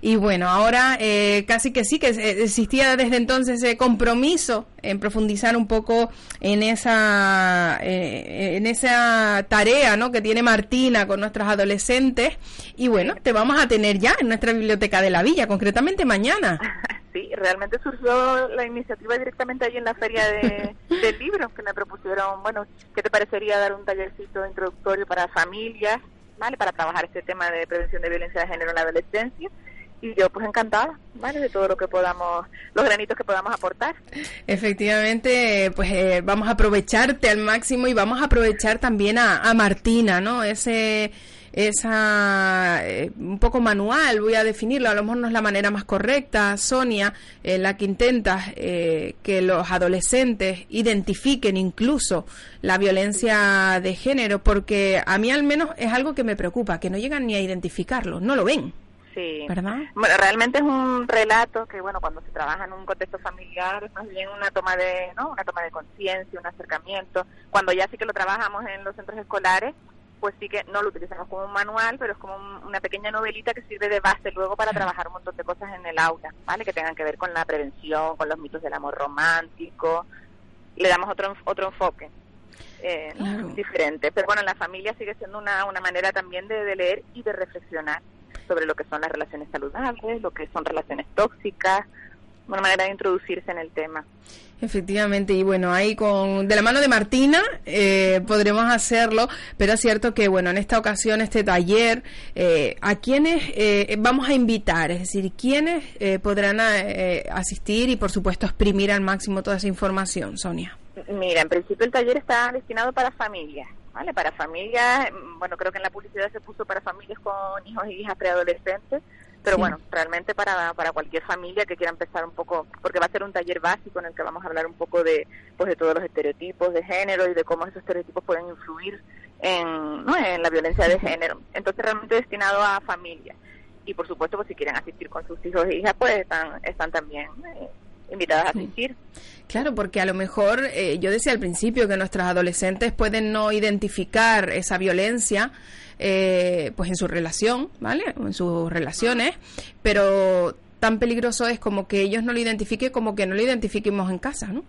y bueno, ahora eh, casi que sí, que existía desde entonces ese compromiso en profundizar un poco en esa, eh, en esa tarea ¿no? que tiene Martina con nuestros adolescentes y bueno, te vamos a tener ya en nuestra biblioteca de la villa, concretamente mañana. Sí, realmente surgió la iniciativa directamente allí en la feria de, del libro, que me propusieron, bueno, ¿qué te parecería dar un tallercito introductorio para familias ¿vale? Para trabajar este tema de prevención de violencia de género en la adolescencia y yo pues encantada, ¿vale? De todo lo que podamos, los granitos que podamos aportar. Efectivamente, pues eh, vamos a aprovecharte al máximo y vamos a aprovechar también a, a Martina, ¿no? Ese esa eh, un poco manual, voy a definirlo, a lo mejor no es la manera más correcta, Sonia, en la que intentas eh, que los adolescentes identifiquen incluso la violencia de género, porque a mí al menos es algo que me preocupa, que no llegan ni a identificarlo, no lo ven. Sí. ¿Verdad? Bueno, realmente es un relato que, bueno, cuando se trabaja en un contexto familiar es más bien una toma de, ¿no? Una toma de conciencia, un acercamiento. Cuando ya sí que lo trabajamos en los centros escolares, pues sí que no lo utilizamos como un manual, pero es como una pequeña novelita que sirve de base luego para trabajar un montón de cosas en el aula, ¿vale? Que tengan que ver con la prevención, con los mitos del amor romántico. Le damos otro otro enfoque eh, diferente. Pero bueno, la familia sigue siendo una, una manera también de, de leer y de reflexionar sobre lo que son las relaciones saludables, lo que son relaciones tóxicas, una manera de introducirse en el tema. Efectivamente, y bueno, ahí con de la mano de Martina eh, podremos hacerlo, pero es cierto que bueno, en esta ocasión, este taller, eh, ¿a quiénes eh, vamos a invitar? Es decir, ¿quiénes podrán asistir y por supuesto exprimir al máximo toda esa información, Sonia? Mira, en principio el taller está destinado para familias, ¿vale? Para familias, bueno, creo que en la publicidad se puso para familias con hijos y hijas preadolescentes, pero bueno, realmente para, para cualquier familia que quiera empezar un poco, porque va a ser un taller básico en el que vamos a hablar un poco de, pues de todos los estereotipos de género y de cómo esos estereotipos pueden influir en, ¿no? en la violencia de género. Entonces realmente destinado a familias. Y por supuesto, pues si quieren asistir con sus hijos e hijas, pues están, están también eh, invitadas a asistir. Claro, porque a lo mejor eh, yo decía al principio que nuestros adolescentes pueden no identificar esa violencia eh, pues en su relación, ¿vale? en sus relaciones, pero tan peligroso es como que ellos no lo identifiquen como que no lo identifiquemos en casa, ¿no?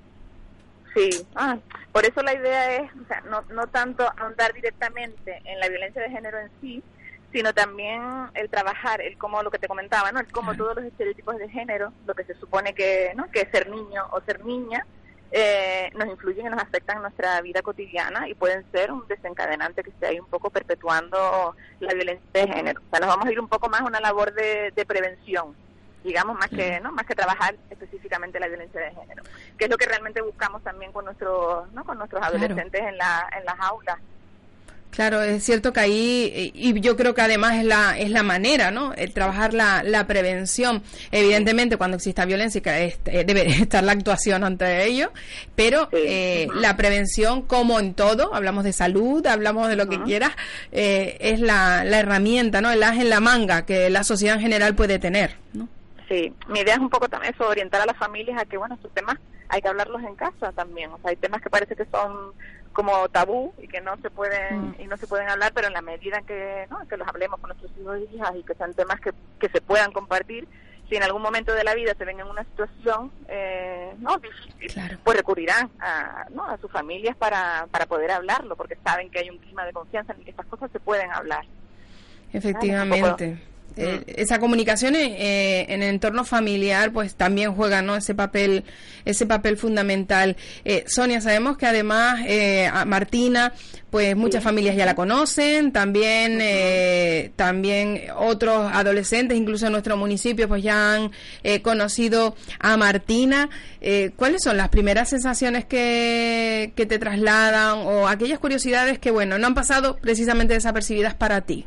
Sí, ah, por eso la idea es, o sea, no, no tanto ahondar directamente en la violencia de género en sí, sino también el trabajar, el cómo lo que te comentaba, ¿no? El cómo todos los estereotipos de género, lo que se supone que, ¿no? que es ser niño o ser niña, eh, nos influyen y nos afectan en nuestra vida cotidiana y pueden ser un desencadenante que esté ahí un poco perpetuando la violencia de género. O sea, nos vamos a ir un poco más a una labor de, prevención, digamos, más que no más que trabajar específicamente la violencia de género, que es lo que realmente buscamos también con nuestros ¿no? con nuestros adolescentes en, la, en las aulas Claro, es cierto que ahí, y yo creo que además es la, es la manera, ¿no? El trabajar la, la prevención. Evidentemente, cuando exista violencia, eh, debe estar la actuación ante ello, pero eh, la prevención, como en todo, hablamos de salud, hablamos de lo que quieras, eh, es la, la herramienta, ¿no? El as en la manga que la sociedad en general puede tener, ¿no? Sí, mi idea es un poco también eso, orientar a las familias a que, bueno, estos temas hay que hablarlos en casa también. O sea, hay temas que parece que son como tabú y que no se pueden mm. y no se pueden hablar pero en la medida que ¿no? que los hablemos con nuestros hijos y hijas y que sean temas que, que se puedan compartir si en algún momento de la vida se ven en una situación eh, no difícil pues recurrirán a, ¿no? a sus familias para, para poder hablarlo porque saben que hay un clima de confianza en que estas cosas se pueden hablar efectivamente eh, esa comunicación eh, en el entorno familiar pues también juega no ese papel ese papel fundamental. Eh, Sonia sabemos que además Martina pues muchas familias ya la conocen también también otros adolescentes incluso en nuestro municipio pues ya han conocido a Martina. Cuáles son las primeras sensaciones que, que te trasladan o aquellas curiosidades que bueno no han pasado precisamente desapercibidas para ti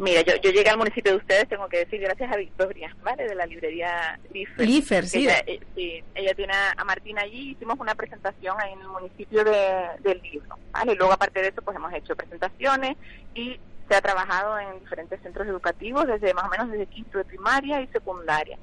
Mira, yo, yo llegué al municipio de ustedes, tengo que decir gracias a Victoria, ¿vale? De la librería Lifer. Lifer, sí. Ella, eh, sí. Ella tiene a Martina allí, hicimos una presentación ahí en el municipio de, del libro, ¿vale? Y luego, aparte de eso, pues hemos hecho presentaciones y se ha trabajado en diferentes centros educativos, desde más o menos desde quinto de primaria y secundaria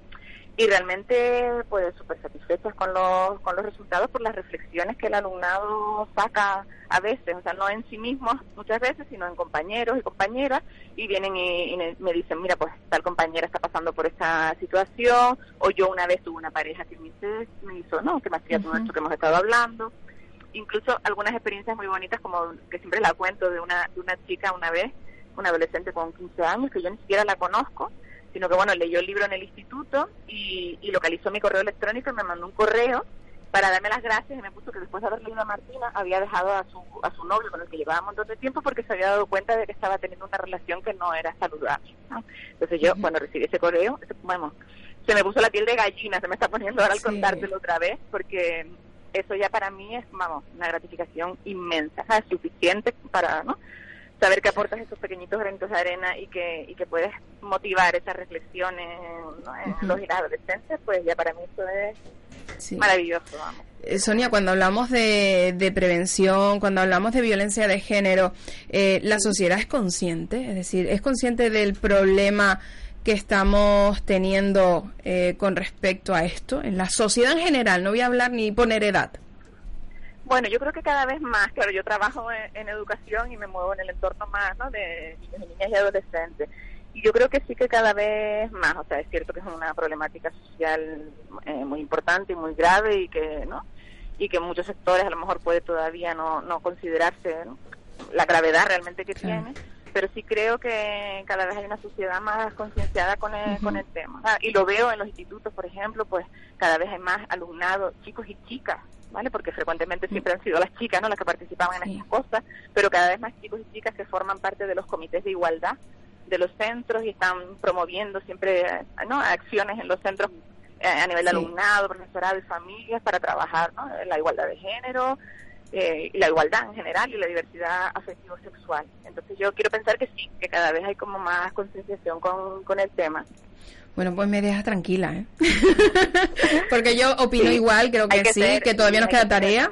y realmente pues súper satisfechas con los, con los resultados por las reflexiones que el alumnado saca a veces, o sea, no en sí mismos muchas veces, sino en compañeros y compañeras, y vienen y, me dicen, mira, pues tal compañera está pasando por esta situación, o yo una vez tuve una pareja que me, hizo, me hizo no, que me hacía todo esto que hemos estado hablando, incluso algunas experiencias muy bonitas, como que siempre la cuento de una, de una chica una vez, una adolescente con 15 años, que yo ni siquiera la conozco, sino que bueno, leyó el libro en el instituto y, localizó mi correo electrónico y me mandó un correo para darme las gracias y me puso que después de haber leído a Martina había dejado a su, a su novio con el que llevaba un montón de tiempo porque se había dado cuenta de que estaba teniendo una relación que no era saludable. Entonces yo, cuando recibí ese correo, bueno, se me puso la piel de gallina, se me está poniendo ahora al contártelo otra vez porque eso ya para mí es, vamos, una gratificación inmensa, suficiente para, ¿no? Saber que aportas esos pequeñitos granitos de arena y que, y que puedes motivar esas reflexiones en los adolescentes, pues ya para mí eso es maravilloso, vamos. Eh, Sonia, cuando hablamos de, de, prevención, cuando hablamos de violencia de género, eh, ¿la sociedad es consciente? Es decir, ¿es consciente del problema que estamos teniendo eh, con respecto a esto? En la sociedad en general, no voy a hablar ni poner edad. Bueno, yo creo que cada vez más, claro, yo trabajo en, educación y me muevo en el entorno más ¿no? de niñas y adolescentes. Y yo creo que sí que cada vez más, o sea, es cierto que es una problemática social eh, muy importante y muy grave y que, ¿no? Y que muchos sectores a lo mejor puede todavía no, no considerarse la gravedad realmente que tiene, pero sí creo que cada vez hay una sociedad más concienciada con el, con el tema. y lo veo en los institutos, por ejemplo, pues cada vez hay más alumnados, chicos y chicas, ¿vale? Porque frecuentemente siempre han sido las chicas, ¿no? Las que participaban en estas cosas, pero cada vez más chicos y chicas que forman parte de los comités de igualdad de los centros y están promoviendo siempre, ¿no? Acciones en los centros eh, a nivel de alumnado, profesorado y familias para trabajar, ¿no? La igualdad de género, eh, y la igualdad en general y la diversidad afectivo-sexual. Entonces yo quiero pensar que sí, que cada vez hay como más concienciación con, con el tema. Bueno, pues me deja tranquila, ¿eh? Porque yo opino igual, creo que, sí, que todavía nos queda tarea.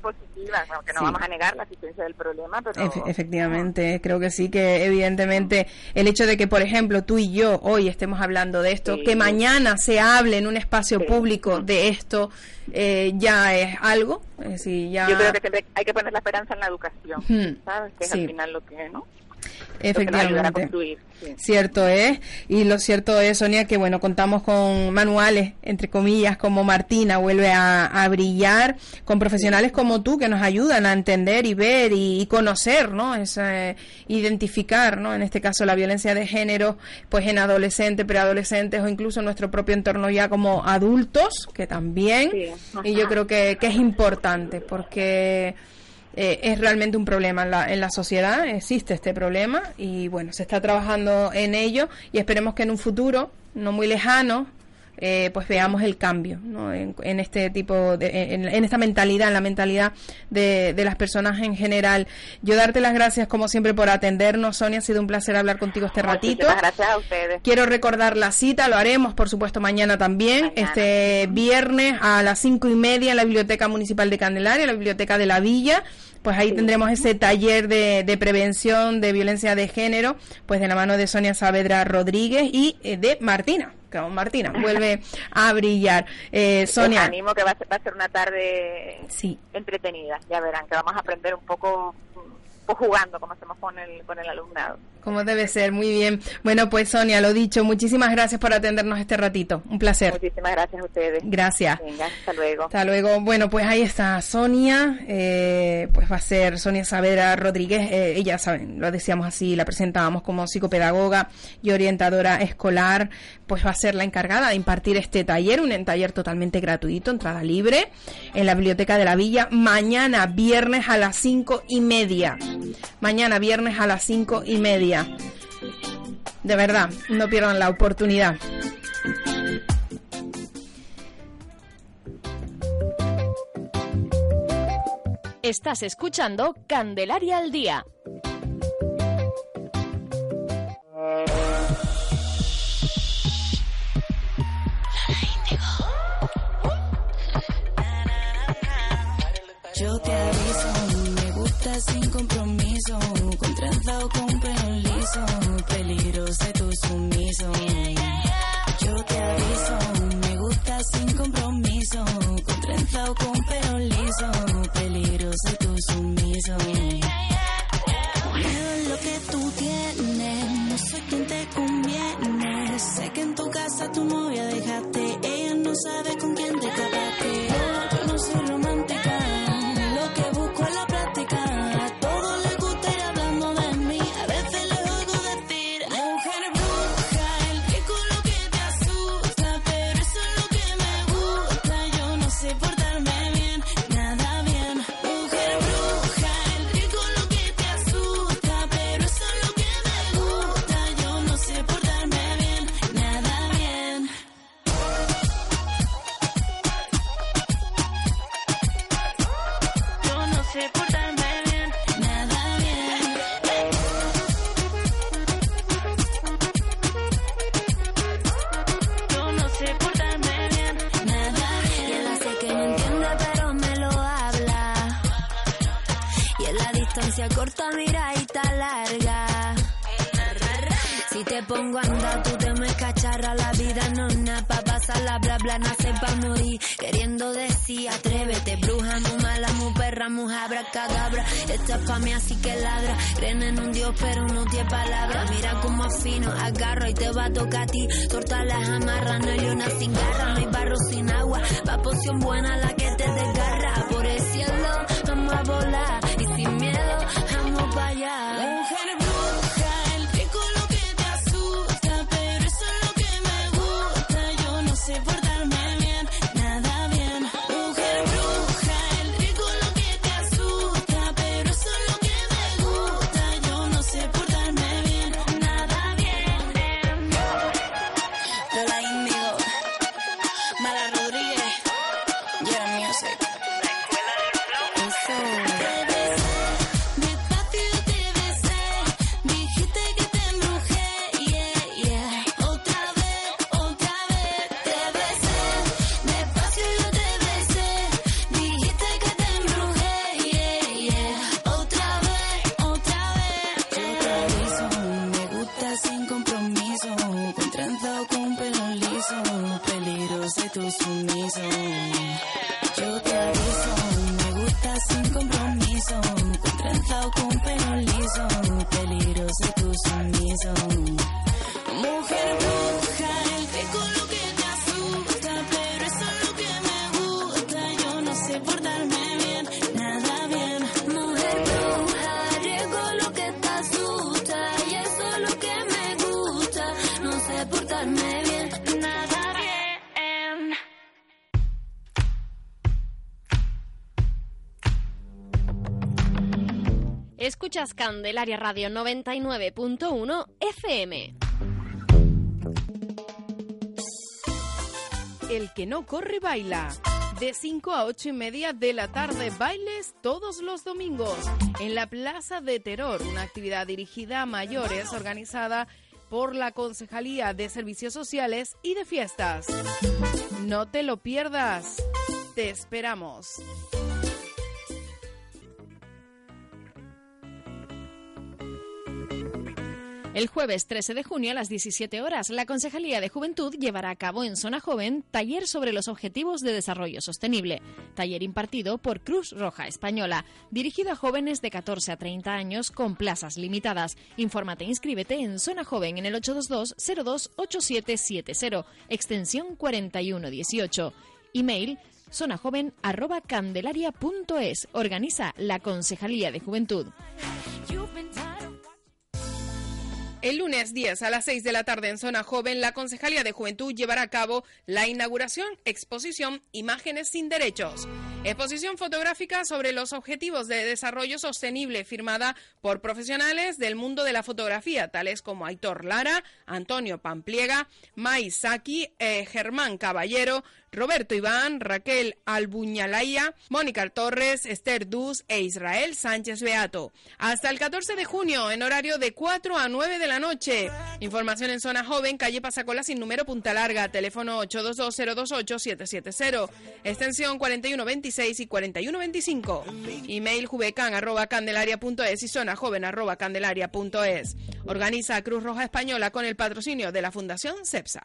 Positiva, aunque no vamos a negar la existencia del problema, pero... efectivamente, creo que sí, que evidentemente el hecho de que, por ejemplo, tú y yo hoy estemos hablando de esto, que mañana se hable en un espacio público de esto, eh, ya es algo. ya... Yo creo que hay que poner la esperanza en la educación, ¿sabes? Que es al final lo que, ¿no? Efectivamente. Cierto es. Y lo cierto es, Sonia, que bueno, contamos con manuales, entre comillas, como Martina vuelve a, brillar, con profesionales como tú que nos ayudan a entender y ver y, conocer, ¿no? Es, identificar, ¿no? En este caso, la violencia de género, pues en adolescentes, preadolescentes o incluso en nuestro propio entorno ya como adultos, que también. Y yo creo que, que es importante porque eh, es realmente un problema en la, en la sociedad, existe este problema y bueno, se está trabajando en ello y esperemos que en un futuro no muy lejano eh, pues veamos el cambio ¿no? en, este tipo de, en, esta mentalidad en la mentalidad de, de, las personas en general. Yo darte las gracias como siempre por atendernos Sonia. Ha sido un placer hablar contigo este ratito. gracias a ustedes. Quiero recordar la cita lo haremos por supuesto mañana también este viernes a las cinco y media en la biblioteca municipal de Candelaria la biblioteca de la Villa pues ahí tendremos ese taller de, de, prevención de violencia de género, pues de la mano de Sonia Saavedra Rodríguez y eh, de Martina. Martina vuelve a brillar. Eh, Sonia. animo que va a, ser, una tarde entretenida. Ya verán que vamos a aprender un poco pues jugando como hacemos con el, con el alumnado. Como debe ser, muy bien. Bueno, pues Sonia, lo dicho, muchísimas gracias por atendernos este ratito. Un placer. Muchísimas gracias a ustedes. Gracias. Venga, hasta luego. Hasta luego. Bueno, pues ahí está Sonia, eh, pues va a ser Sonia Saavedra Rodríguez, eh, ella, saben, lo decíamos así, la presentábamos como psicopedagoga y orientadora escolar, pues va a ser la encargada de impartir este taller, un taller totalmente gratuito, entrada libre, en la Biblioteca de la Villa, mañana viernes a las cinco y media. Mañana viernes a las cinco y media. De verdad, no pierdan la oportunidad. Estás escuchando Candelaria al Día. Yo te aviso, me gusta sin compromiso, con trenza con pelo liso, peligroso tu sumiso. Yo te aviso, me gusta sin compromiso, con trenza con pelo liso, pero no tiene palabra. Mira cómo afino, agarro y te va a tocar a ti. Torta las amarra, no hay una sin garra, no hay barro sin agua. Va poción buena la que te desgarra. Candelaria Radio 99.1 FM. El que no corre baila. De 5 a 8 y media de la tarde, bailes todos los domingos en la Plaza de Terror, una actividad dirigida a mayores organizada por la Concejalía de Servicios Sociales y de Fiestas. No te lo pierdas. Te esperamos. El jueves 13 de junio a las 17 horas, la Concejalía de Juventud llevará a cabo en Zona Joven taller sobre los Objetivos de Desarrollo Sostenible, taller impartido por Cruz Roja Española, dirigido a jóvenes de 14 a 30 años con plazas limitadas. Infórmate e inscríbete en Zona Joven en el 822-028770, extensión 4118. Email zonajoven.candelaria.es. Organiza la Concejalía de Juventud. El lunes 10 a las 6 de la tarde en Zona Joven, la Concejalía de Juventud llevará a cabo la inauguración, exposición Imágenes sin Derechos. Exposición fotográfica sobre los objetivos de desarrollo sostenible firmada por profesionales del mundo de la fotografía, tales como Aitor Lara, Antonio Pampliega, Mai Saki, eh, Germán Caballero, Roberto Iván, Raquel Albuñalaya, Mónica Torres, Esther Duz e Israel Sánchez Beato. Hasta el 14 de junio, en horario de 4 a 9 de la noche. Información en Zona Joven, calle Pasacola sin número Punta Larga, teléfono 822-028-770, extensión 4126 y 4125. Email jubecan arroba y zona joven arroba candelaria.es. Organiza Cruz Roja Española con el patrocinio de la Fundación CEPSA.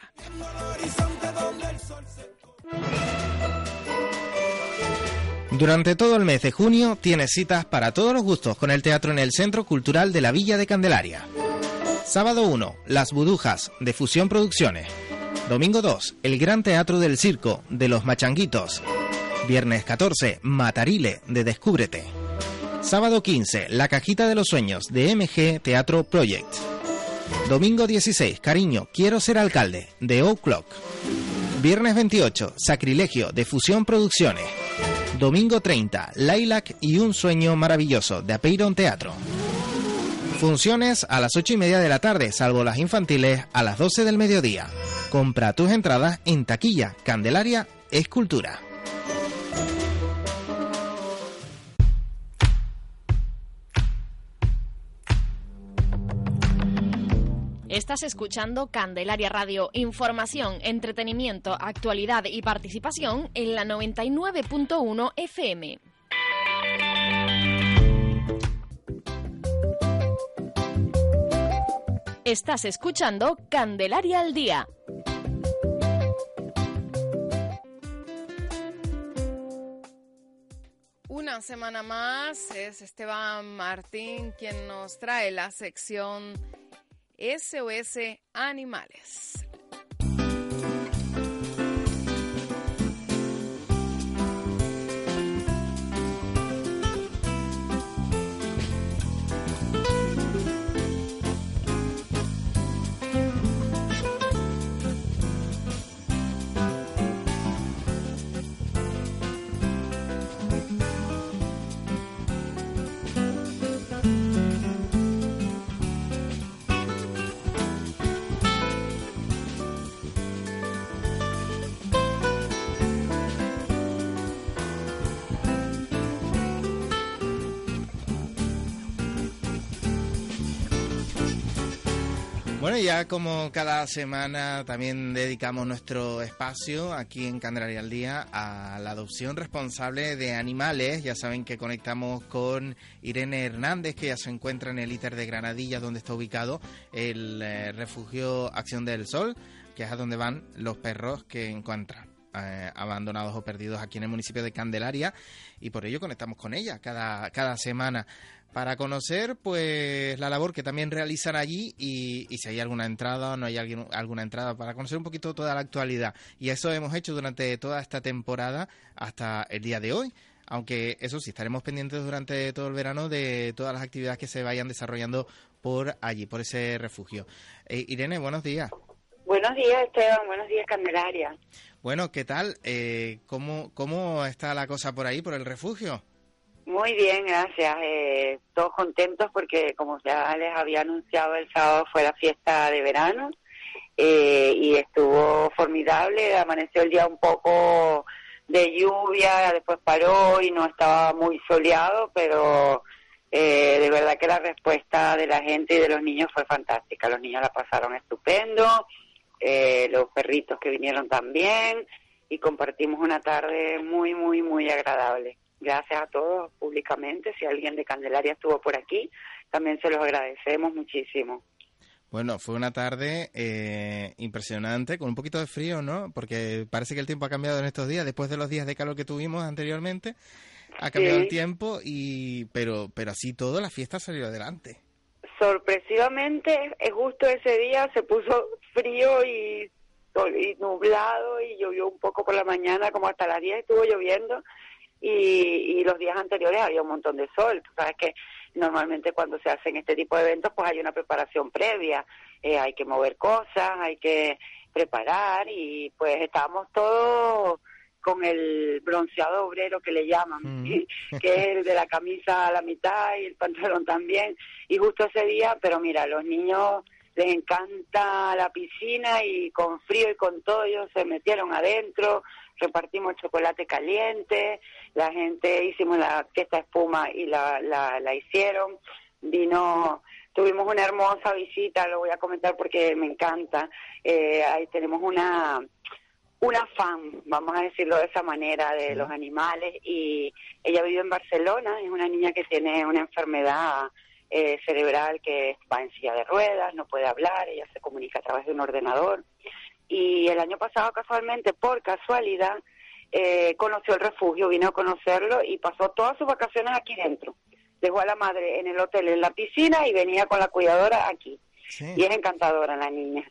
Durante todo el mes de junio tienes citas para todos los gustos con el teatro en el Centro Cultural de la Villa de Candelaria. Sábado 1, Las Budujas, de Fusión Producciones. Domingo 2, el Gran Teatro del Circo, de Los Machanguitos. Viernes 14, Matarile, de Descúbrete. Sábado 15, La Cajita de los Sueños, de MG Teatro Project. Domingo 16, Cariño, Quiero ser alcalde, de O'Clock. Viernes 28, Sacrilegio, de Fusión Producciones. Domingo 30, Lilac y un sueño maravilloso, de Apeiron Teatro. Funciones a las 8 y media de la tarde, salvo las infantiles, a las 12 del mediodía. Compra tus entradas en taquilla, Candelaria, Escultura. Estás escuchando Candelaria Radio, información, entretenimiento, actualidad y participación en la 99.1 FM. Estás escuchando Candelaria al Día. Una semana más es Esteban Martín quien nos trae la sección SOS Animales. Ya como cada semana también dedicamos nuestro espacio aquí en Candelaria al Día a la adopción responsable de animales. Ya saben que conectamos con Irene Hernández, que ya se encuentra en el ITER de Granadillas, donde está ubicado el eh, refugio Acción del Sol, que es a donde van los perros que encuentran. eh, abandonados o perdidos aquí en el municipio de Candelaria y por ello conectamos con ella cada, cada semana para conocer pues la labor que también realizan allí y, y si hay alguna entrada o no hay alguien, alguna entrada para conocer un poquito toda la actualidad y eso hemos hecho durante toda esta temporada hasta el día de hoy aunque eso sí, estaremos pendientes durante todo el verano de todas las actividades que se vayan desarrollando por allí, por ese refugio. Eh, Irene, buenos días. Buenos días, Esteban. Buenos días, Candelaria. Bueno, ¿qué tal? Eh, ¿cómo, ¿Cómo está la cosa por ahí, por el refugio? Muy bien, gracias. Eh, todos contentos porque, como ya les había anunciado, el sábado fue la fiesta de verano eh, y estuvo formidable. Amaneció el día un poco de lluvia, después paró y no estaba muy soleado, pero eh, de verdad que la respuesta de la gente y de los niños fue fantástica. Los niños la pasaron estupendo, eh, los perritos que vinieron también y compartimos una tarde muy, muy, muy agradable. Gracias a todos públicamente. Si alguien de Candelaria estuvo por aquí, también se los agradecemos muchísimo. Bueno, fue una tarde eh, impresionante, con un poquito de frío, ¿no? Porque parece que el tiempo ha cambiado en estos días, después de los días de calor que tuvimos anteriormente, ha cambiado el tiempo, y pero, pero así todo, la fiesta salió adelante. Sorpresivamente, es justo ese día se puso frío y, y nublado y llovió un poco por la mañana, como hasta las 10 estuvo lloviendo, y, y los días anteriores había un montón de sol. Tú sabes que normalmente cuando se hacen este tipo de eventos pues hay una preparación previa, eh, hay que mover cosas, hay que preparar y pues estábamos todos con el bronceado obrero que le llaman, mm. que es el de la camisa a la mitad y el pantalón también. Y justo ese día, pero mira, los niños les encanta la piscina y con frío y con todo ellos se metieron adentro, repartimos chocolate caliente, la gente hicimos la fiesta espuma y la, la, la hicieron, vino, tuvimos una hermosa visita, lo voy a comentar porque me encanta, eh, ahí tenemos una una fan, vamos a decirlo de esa manera, de los animales. Y ella vive en Barcelona, es una niña que tiene una enfermedad eh, cerebral que va en silla de ruedas, no puede hablar, ella se comunica a través de un ordenador y el año pasado casualmente, por casualidad, eh, conoció el refugio, vino a conocerlo y pasó todas sus vacaciones aquí dentro. Dejó a la madre en el hotel, en la piscina y venía con la cuidadora aquí. Y es encantadora la niña.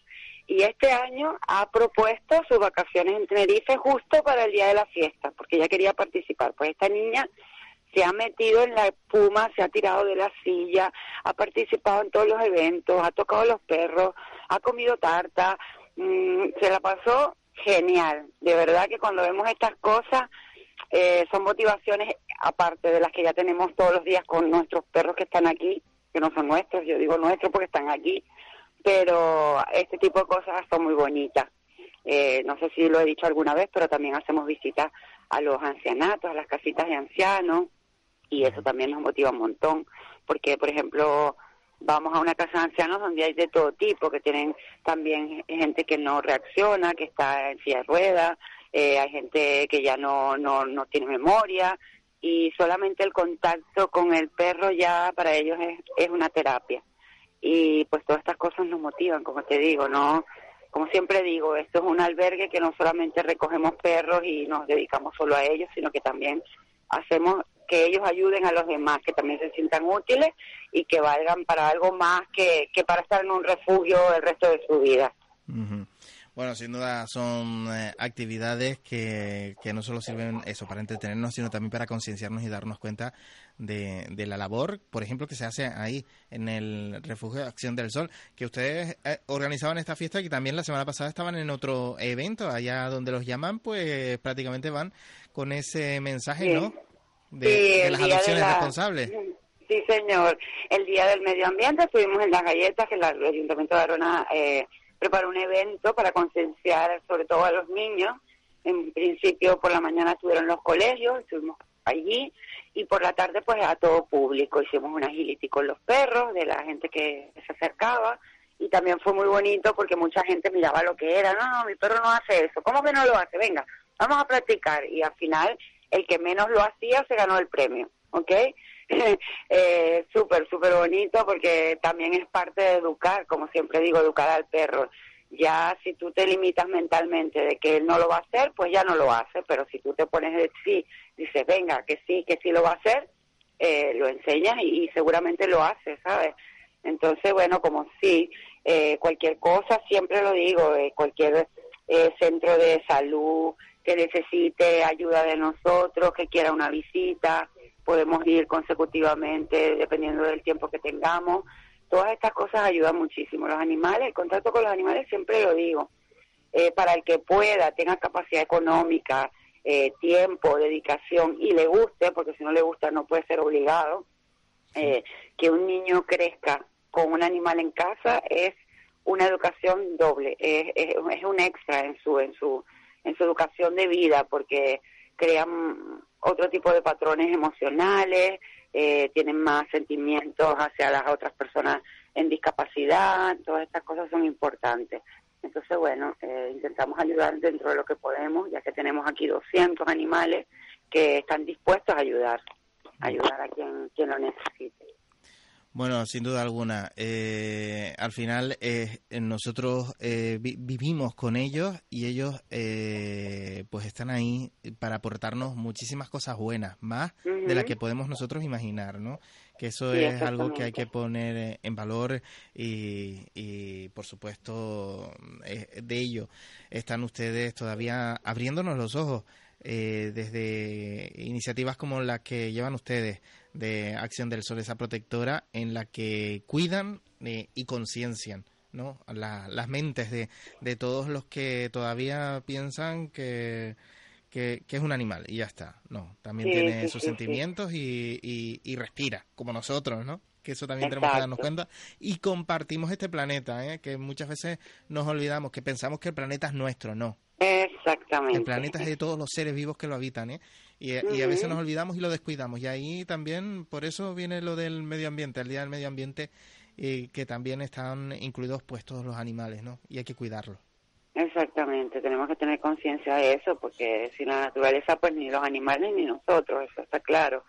Y este año ha propuesto sus vacaciones en Tenerife justo para el día de la fiesta, porque ella quería participar. Pues esta niña se ha metido en la espuma, se ha tirado de la silla, ha participado en todos los eventos, ha tocado los perros, ha comido tarta, Mm, se la pasó genial. De verdad que cuando vemos estas cosas eh, son motivaciones aparte de las que ya tenemos todos los días con nuestros perros que están aquí, que no son nuestros, yo digo nuestros porque están aquí, pero este tipo de cosas son muy bonitas. Eh, no sé si lo he dicho alguna vez, pero también hacemos visitas a los ancianatos, a las casitas de ancianos, y eso también nos motiva un montón, porque, por ejemplo, vamos a una casa de ancianos donde hay de todo tipo, que tienen también gente que no reacciona, que está en silla de ruedas, eh, hay gente que ya no, no, no tiene memoria y solamente el contacto con el perro ya para ellos es, es una terapia. Y pues todas estas cosas nos motivan, como te digo, ¿no? Como siempre digo, esto es un albergue que no solamente recogemos perros y nos dedicamos solo a ellos, sino que también hacemos que ellos ayuden a los demás, que también se sientan útiles y que valgan para algo más que, que para estar en un refugio el resto de su vida. Bueno, sin duda son eh, actividades que, que, no solo sirven eso para entretenernos, sino también para concienciarnos y darnos cuenta de, de, la labor, por ejemplo, que se hace ahí en el refugio de Acción del Sol, que ustedes eh, organizaban esta fiesta y que también la semana pasada estaban en otro evento, allá donde los llaman, pues prácticamente van con ese mensaje, ¿no? De, las adopciones responsables. Sí, señor. El Día del Medio Ambiente estuvimos en las galletas, que el Ayuntamiento de Arona eh, preparó un evento para concienciar sobre todo a los niños. En principio por la mañana estuvieron los colegios, estuvimos allí, y por la tarde pues a todo público. Hicimos un agility con los perros, de la gente que se acercaba, y también fue muy bonito porque mucha gente miraba lo que era. No, no, mi perro no hace eso. ¿Cómo que no lo hace? Venga, vamos a practicar. Y al final el que menos lo hacía se ganó el premio, ¿ok? eh, súper, súper bonito porque también es parte de educar, como siempre digo, educar al perro. Ya si tú te limitas mentalmente de que él no lo va a hacer, pues ya no lo hace, pero si tú te pones de sí, dices, venga, que sí, que sí lo va a hacer, eh, lo enseñas y, seguramente lo hace, ¿sabes? Entonces, bueno, como sí, eh, cualquier cosa, siempre lo digo, eh, cualquier eh, centro de salud, que necesite ayuda de nosotros, que quiera una visita, podemos ir consecutivamente dependiendo del tiempo que tengamos. Todas estas cosas ayudan muchísimo. Los animales, el contacto con los animales siempre lo digo, eh, para el que pueda, tenga capacidad económica, eh, tiempo, dedicación y le guste, porque si no le gusta no puede ser obligado, eh, que un niño crezca con un animal en casa es una educación doble, es, es, es un extra en su en su en su educación de vida, porque crean otro tipo de patrones emocionales, eh, tienen más sentimientos hacia las otras personas en discapacidad, todas estas cosas son importantes. Entonces, bueno, eh, intentamos ayudar dentro de lo que podemos, ya que tenemos aquí 200 animales que están dispuestos a ayudar, a ayudar a quien, quien lo necesite. Bueno, sin duda alguna. Eh, al final eh, nosotros eh, vivimos con ellos y ellos pues están ahí para aportarnos muchísimas cosas buenas, más de las que podemos nosotros imaginar, ¿no? Que eso es algo que hay que poner en valor y, y por supuesto de ello están ustedes todavía abriéndonos los ojos. desde iniciativas como las que llevan ustedes, de Acción del Sol, esa protectora en la que cuidan eh, y conciencian ¿no? las mentes de, de todos los que todavía piensan que, que, es un animal y ya está. No, también tiene sus sentimientos Y, y, respira, como nosotros, ¿no? Que eso también tenemos que darnos cuenta. Y compartimos este planeta, ¿eh? que muchas veces nos olvidamos, que pensamos que el planeta es nuestro, no. Exactamente. El planeta es de todos los seres vivos que lo habitan, ¿eh? Y, a veces nos olvidamos y lo descuidamos. Y ahí también, por eso viene lo del medio ambiente, el Día del Medio Ambiente, eh, que también están incluidos pues todos los animales, ¿no? Y hay que cuidarlos. Exactamente, tenemos que tener conciencia de eso, porque sin la naturaleza, pues ni los animales ni nosotros, eso está claro.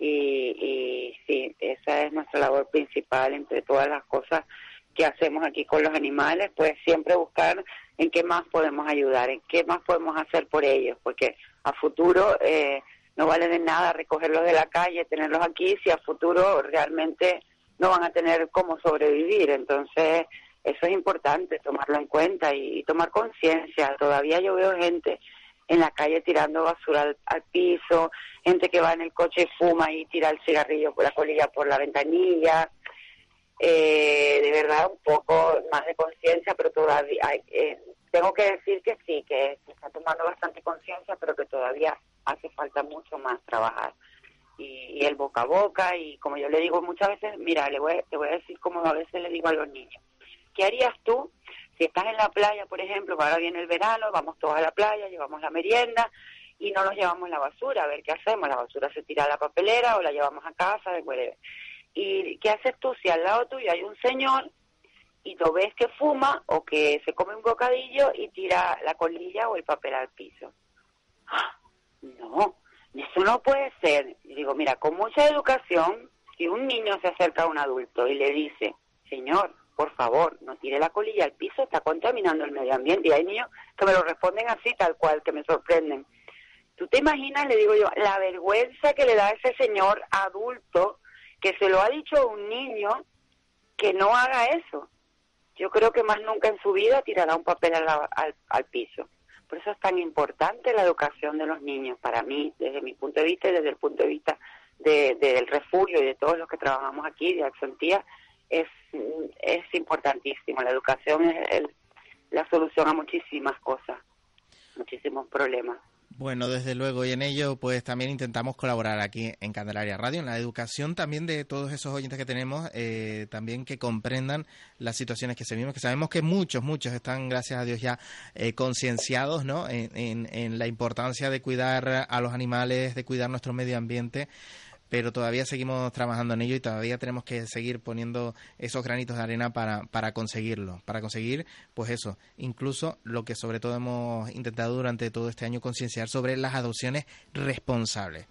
Y, y sí, esa es nuestra labor principal entre todas las cosas que hacemos aquí con los animales, pues siempre buscar en qué más podemos ayudar, en qué más podemos hacer por ellos, porque a futuro eh, no vale de nada recogerlos de la calle, tenerlos aquí, si a futuro realmente no van a tener cómo sobrevivir. Entonces, eso es importante, tomarlo en cuenta y, tomar conciencia. Todavía yo veo gente en la calle tirando basura al, piso, gente que va en el coche y fuma y tira el cigarrillo por la colilla por la ventanilla. Eh, de verdad, un poco más de conciencia, pero todavía hay, eh, tengo que decir que sí, que se está tomando bastante conciencia, pero que todavía hace falta mucho más trabajar. Y, el boca a boca, y como yo le digo muchas veces, mira, le voy, te voy a decir como a veces le digo a los niños, ¿qué harías tú si estás en la playa, por ejemplo, ahora viene el verano, vamos todos a la playa, llevamos la merienda y no nos llevamos la basura? A ver qué hacemos, la basura se tira a la papelera o la llevamos a casa, ¿Y qué haces tú si al lado tuyo hay un señor y lo ves que fuma o que se come un bocadillo y tira la colilla o el papel al piso. ¡Ah! No, eso no puede ser. Y digo, mira, con mucha educación, si un niño se acerca a un adulto y le dice, señor, por favor, no tire la colilla al piso, está contaminando el medio ambiente. Y hay niños que me lo responden así, tal cual, que me sorprenden. ¿Tú te imaginas, le digo yo, la vergüenza que le da a ese señor adulto que se lo ha dicho a un niño que no haga eso? yo creo que más nunca en su vida tirará un papel al, al, piso. Por eso es tan importante la educación de los niños, para mí, desde mi punto de vista y desde el punto de vista de, del refugio y de todos los que trabajamos aquí, de Acciontía, es, es importantísimo. La educación es la solución a muchísimas cosas, muchísimos problemas. Bueno, desde luego, y en ello pues también intentamos colaborar aquí en Candelaria Radio, en la educación también de todos esos oyentes que tenemos, eh, también que comprendan las situaciones que se viven, que sabemos que muchos, muchos están, gracias a Dios, ya eh, concienciados ¿no? en, en la importancia de cuidar a los animales, de cuidar nuestro medio ambiente pero todavía seguimos trabajando en ello y todavía tenemos que seguir poniendo esos granitos de arena para, para conseguirlo, para conseguir, pues eso, incluso lo que sobre todo hemos intentado durante todo este año concienciar sobre las adopciones responsables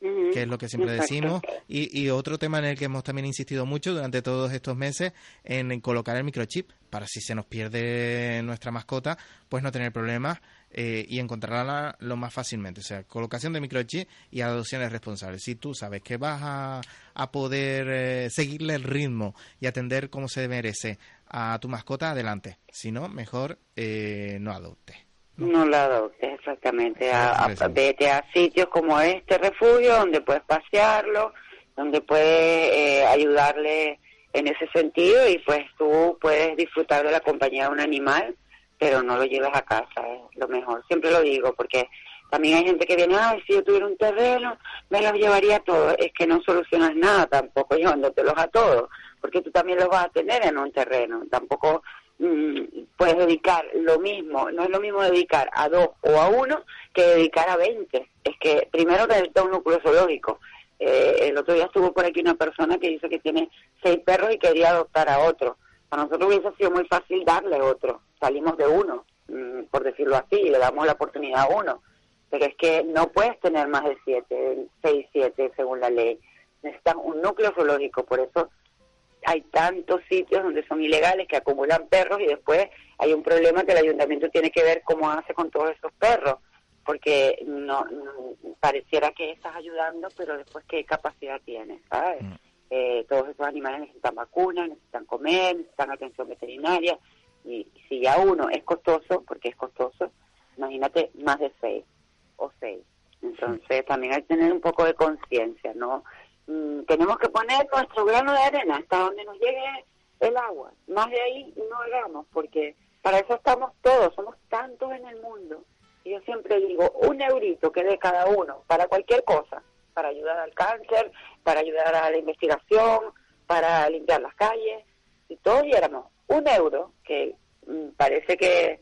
que es lo que siempre decimos, y, y, otro tema en el que hemos también insistido mucho durante todos estos meses, en, colocar el microchip, para si se nos pierde nuestra mascota, pues no tener problemas eh, y encontrarla lo más fácilmente. O sea, colocación de microchip y adopciones responsables. Si tú sabes que vas a, a poder eh, seguirle el ritmo y atender como se merece a tu mascota, adelante. Si no, mejor eh, no adopte. No, la adoptes, exactamente. A, vete a sitios como este refugio donde puedes pasearlo, donde puedes ayudarle en ese sentido y pues tú puedes disfrutar de la compañía de un animal pero no lo lleves a casa, es lo mejor. Siempre lo digo, porque también hay gente que viene, ay, si yo tuviera un terreno, me los llevaría todos. Es que no solucionas nada tampoco llevándotelos a todos, porque tú también los vas a tener en un terreno. Tampoco mm, puedes dedicar lo mismo, no es lo mismo dedicar a dos o a uno que dedicar a veinte. Es que primero necesitas un núcleo zoológico. Eh, el otro día estuvo por aquí una persona que dice que tiene seis perros y quería adoptar a otro. Para nosotros hubiese sido muy fácil darle otro salimos de uno, mm, por decirlo así, y le damos la oportunidad a uno. Pero es que no puedes tener más de siete, seis, siete según la ley. Necesitan un núcleo zoológico, por eso hay tantos sitios donde son ilegales que acumulan perros y después hay un problema que el ayuntamiento tiene que ver cómo hace con todos esos perros, porque no, pareciera que estás ayudando, pero después qué capacidad tienes, ¿sabes? Mm. Eh, todos esos animales necesitan vacunas, necesitan comer, necesitan atención veterinaria, y si ya uno es costoso, porque es costoso, imagínate más de seis o seis. Entonces también hay que tener un poco de conciencia, ¿no? Mm, tenemos que poner nuestro grano de arena hasta donde nos llegue el agua. Más de ahí no hagamos, porque para eso estamos todos, somos tantos en el mundo. Y yo siempre digo, un eurito que dé cada uno para cualquier cosa, para ayudar al cáncer, para ayudar a la investigación, para limpiar las calles, si todos diéramos un euro, que mm, parece que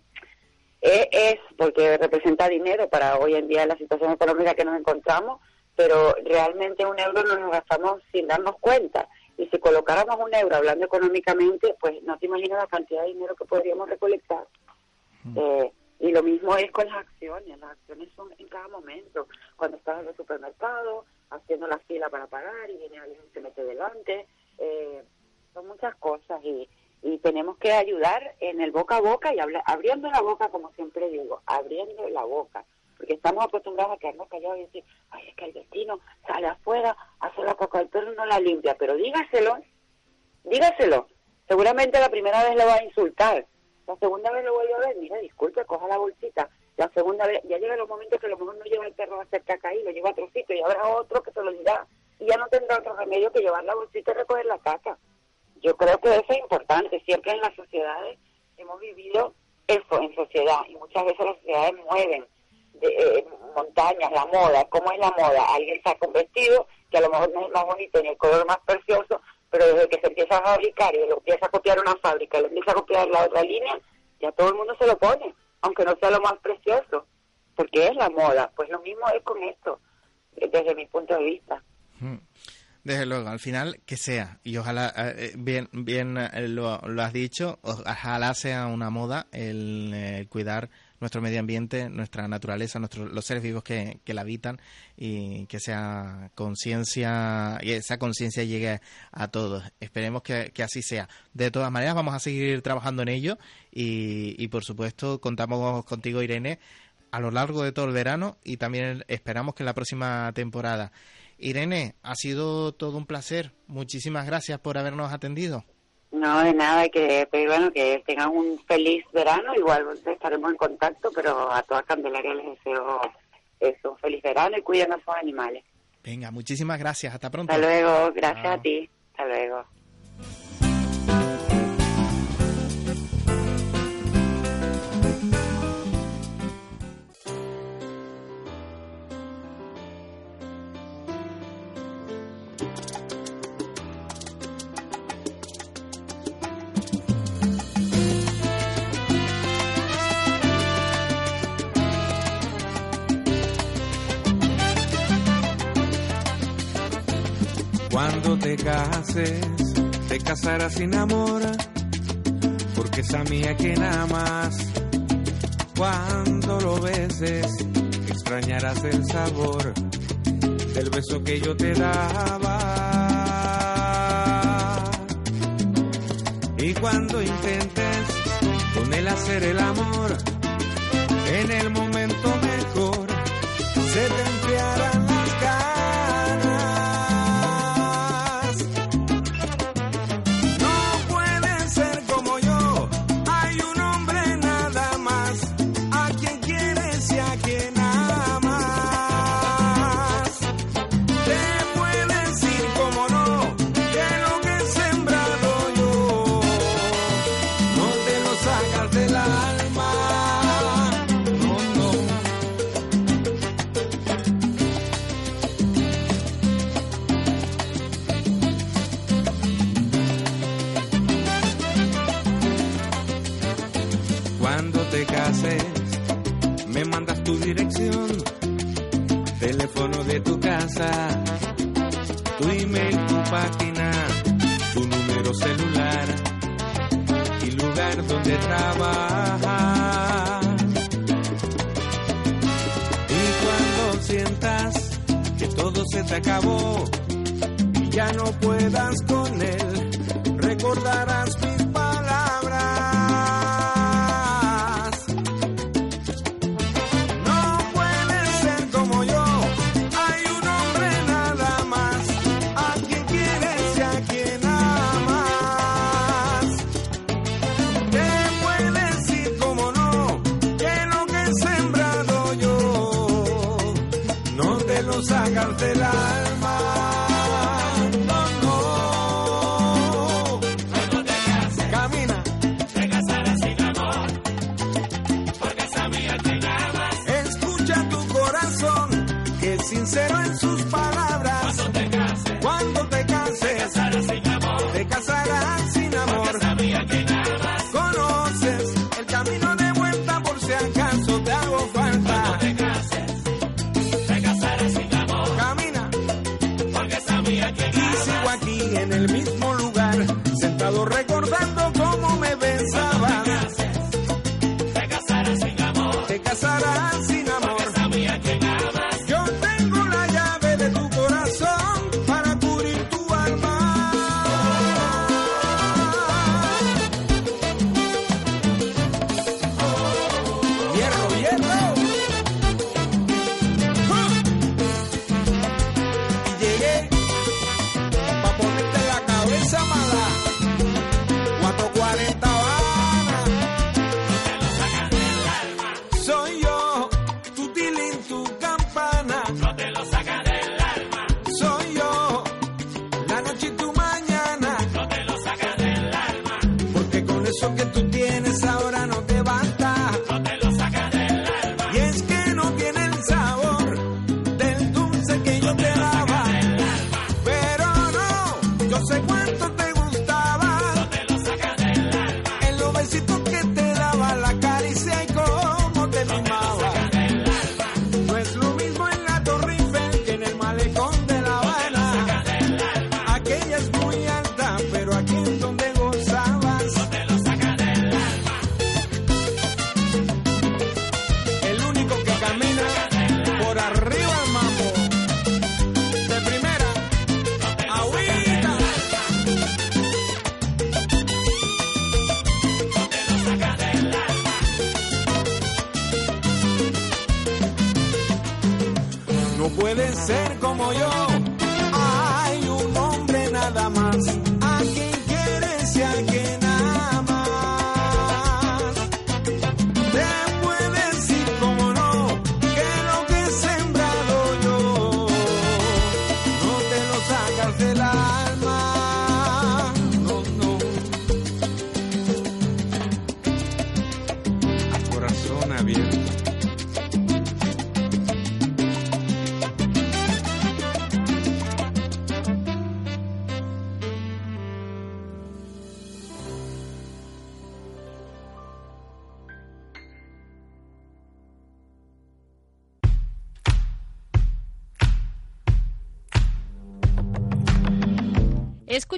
es porque representa dinero para hoy en día la situación económica que nos encontramos, pero realmente un euro no nos gastamos sin darnos cuenta. Y si colocáramos un euro hablando económicamente, pues no te imaginas la cantidad de dinero que podríamos recolectar. Eh, y lo mismo es con las acciones. Las acciones son en cada momento. Cuando estás en el supermercado, haciendo la fila para pagar y viene alguien y se mete delante. Eh, son muchas cosas y, y tenemos que ayudar en el boca a boca y abriendo la boca, como siempre digo, abriendo la boca porque estamos acostumbrados a quedarnos callados y decir, ay, es que el vecino sale afuera, hace la coca del perro y no la limpia, pero dígaselo, dígaselo. Seguramente la primera vez le va a insultar, la segunda vez lo voy a ver, mira, disculpe, coja la bolsita, la segunda vez, ya llega los momentos que a lo mejor no lleva el perro a hacer caca lo lleva a otro sitio y habrá otro que se lo dirá y ya no tendrá otro remedio que llevar la bolsita y recoger la caca. Yo creo que eso es importante, siempre en las sociedades hemos vivido eso en sociedad y muchas veces las sociedades mueven de eh, montañas, la moda, ¿cómo es la moda? Alguien saca un vestido que a lo mejor no es más bonito ni el color más precioso, pero desde que se empieza a fabricar y lo empieza a copiar una fábrica, lo empieza a copiar la otra línea, ya todo el mundo se lo pone, aunque no sea lo más precioso, porque es la moda. Pues lo mismo es con esto, desde mi punto de vista. Hmm. Desde luego, al final que sea, y ojalá, eh, bien, bien eh, lo, lo, has dicho, ojalá sea una moda el cuidar nuestro medio ambiente, nuestra naturaleza, nuestros, los seres vivos que, que la habitan y que sea conciencia esa conciencia llegue a todos. Esperemos que, así sea. De todas maneras, vamos a seguir trabajando en ello y, y por supuesto contamos contigo, Irene, a lo largo de todo el verano y también esperamos que en la próxima temporada. Irene, ha sido todo un placer. Muchísimas gracias por habernos atendido. No, de nada, que pero bueno, que tengan un feliz verano, igual estaremos en contacto, pero a toda Candelaria les deseo eso, un feliz verano y cuiden a sus animales. Venga, muchísimas gracias, hasta pronto. Hasta luego, gracias a ti, hasta luego. Te cases, te casarás sin amor, porque esa mía que nada más. Cuando lo beses, extrañarás el sabor del beso que yo te daba. Y cuando intentes con él hacer el amor, en el momento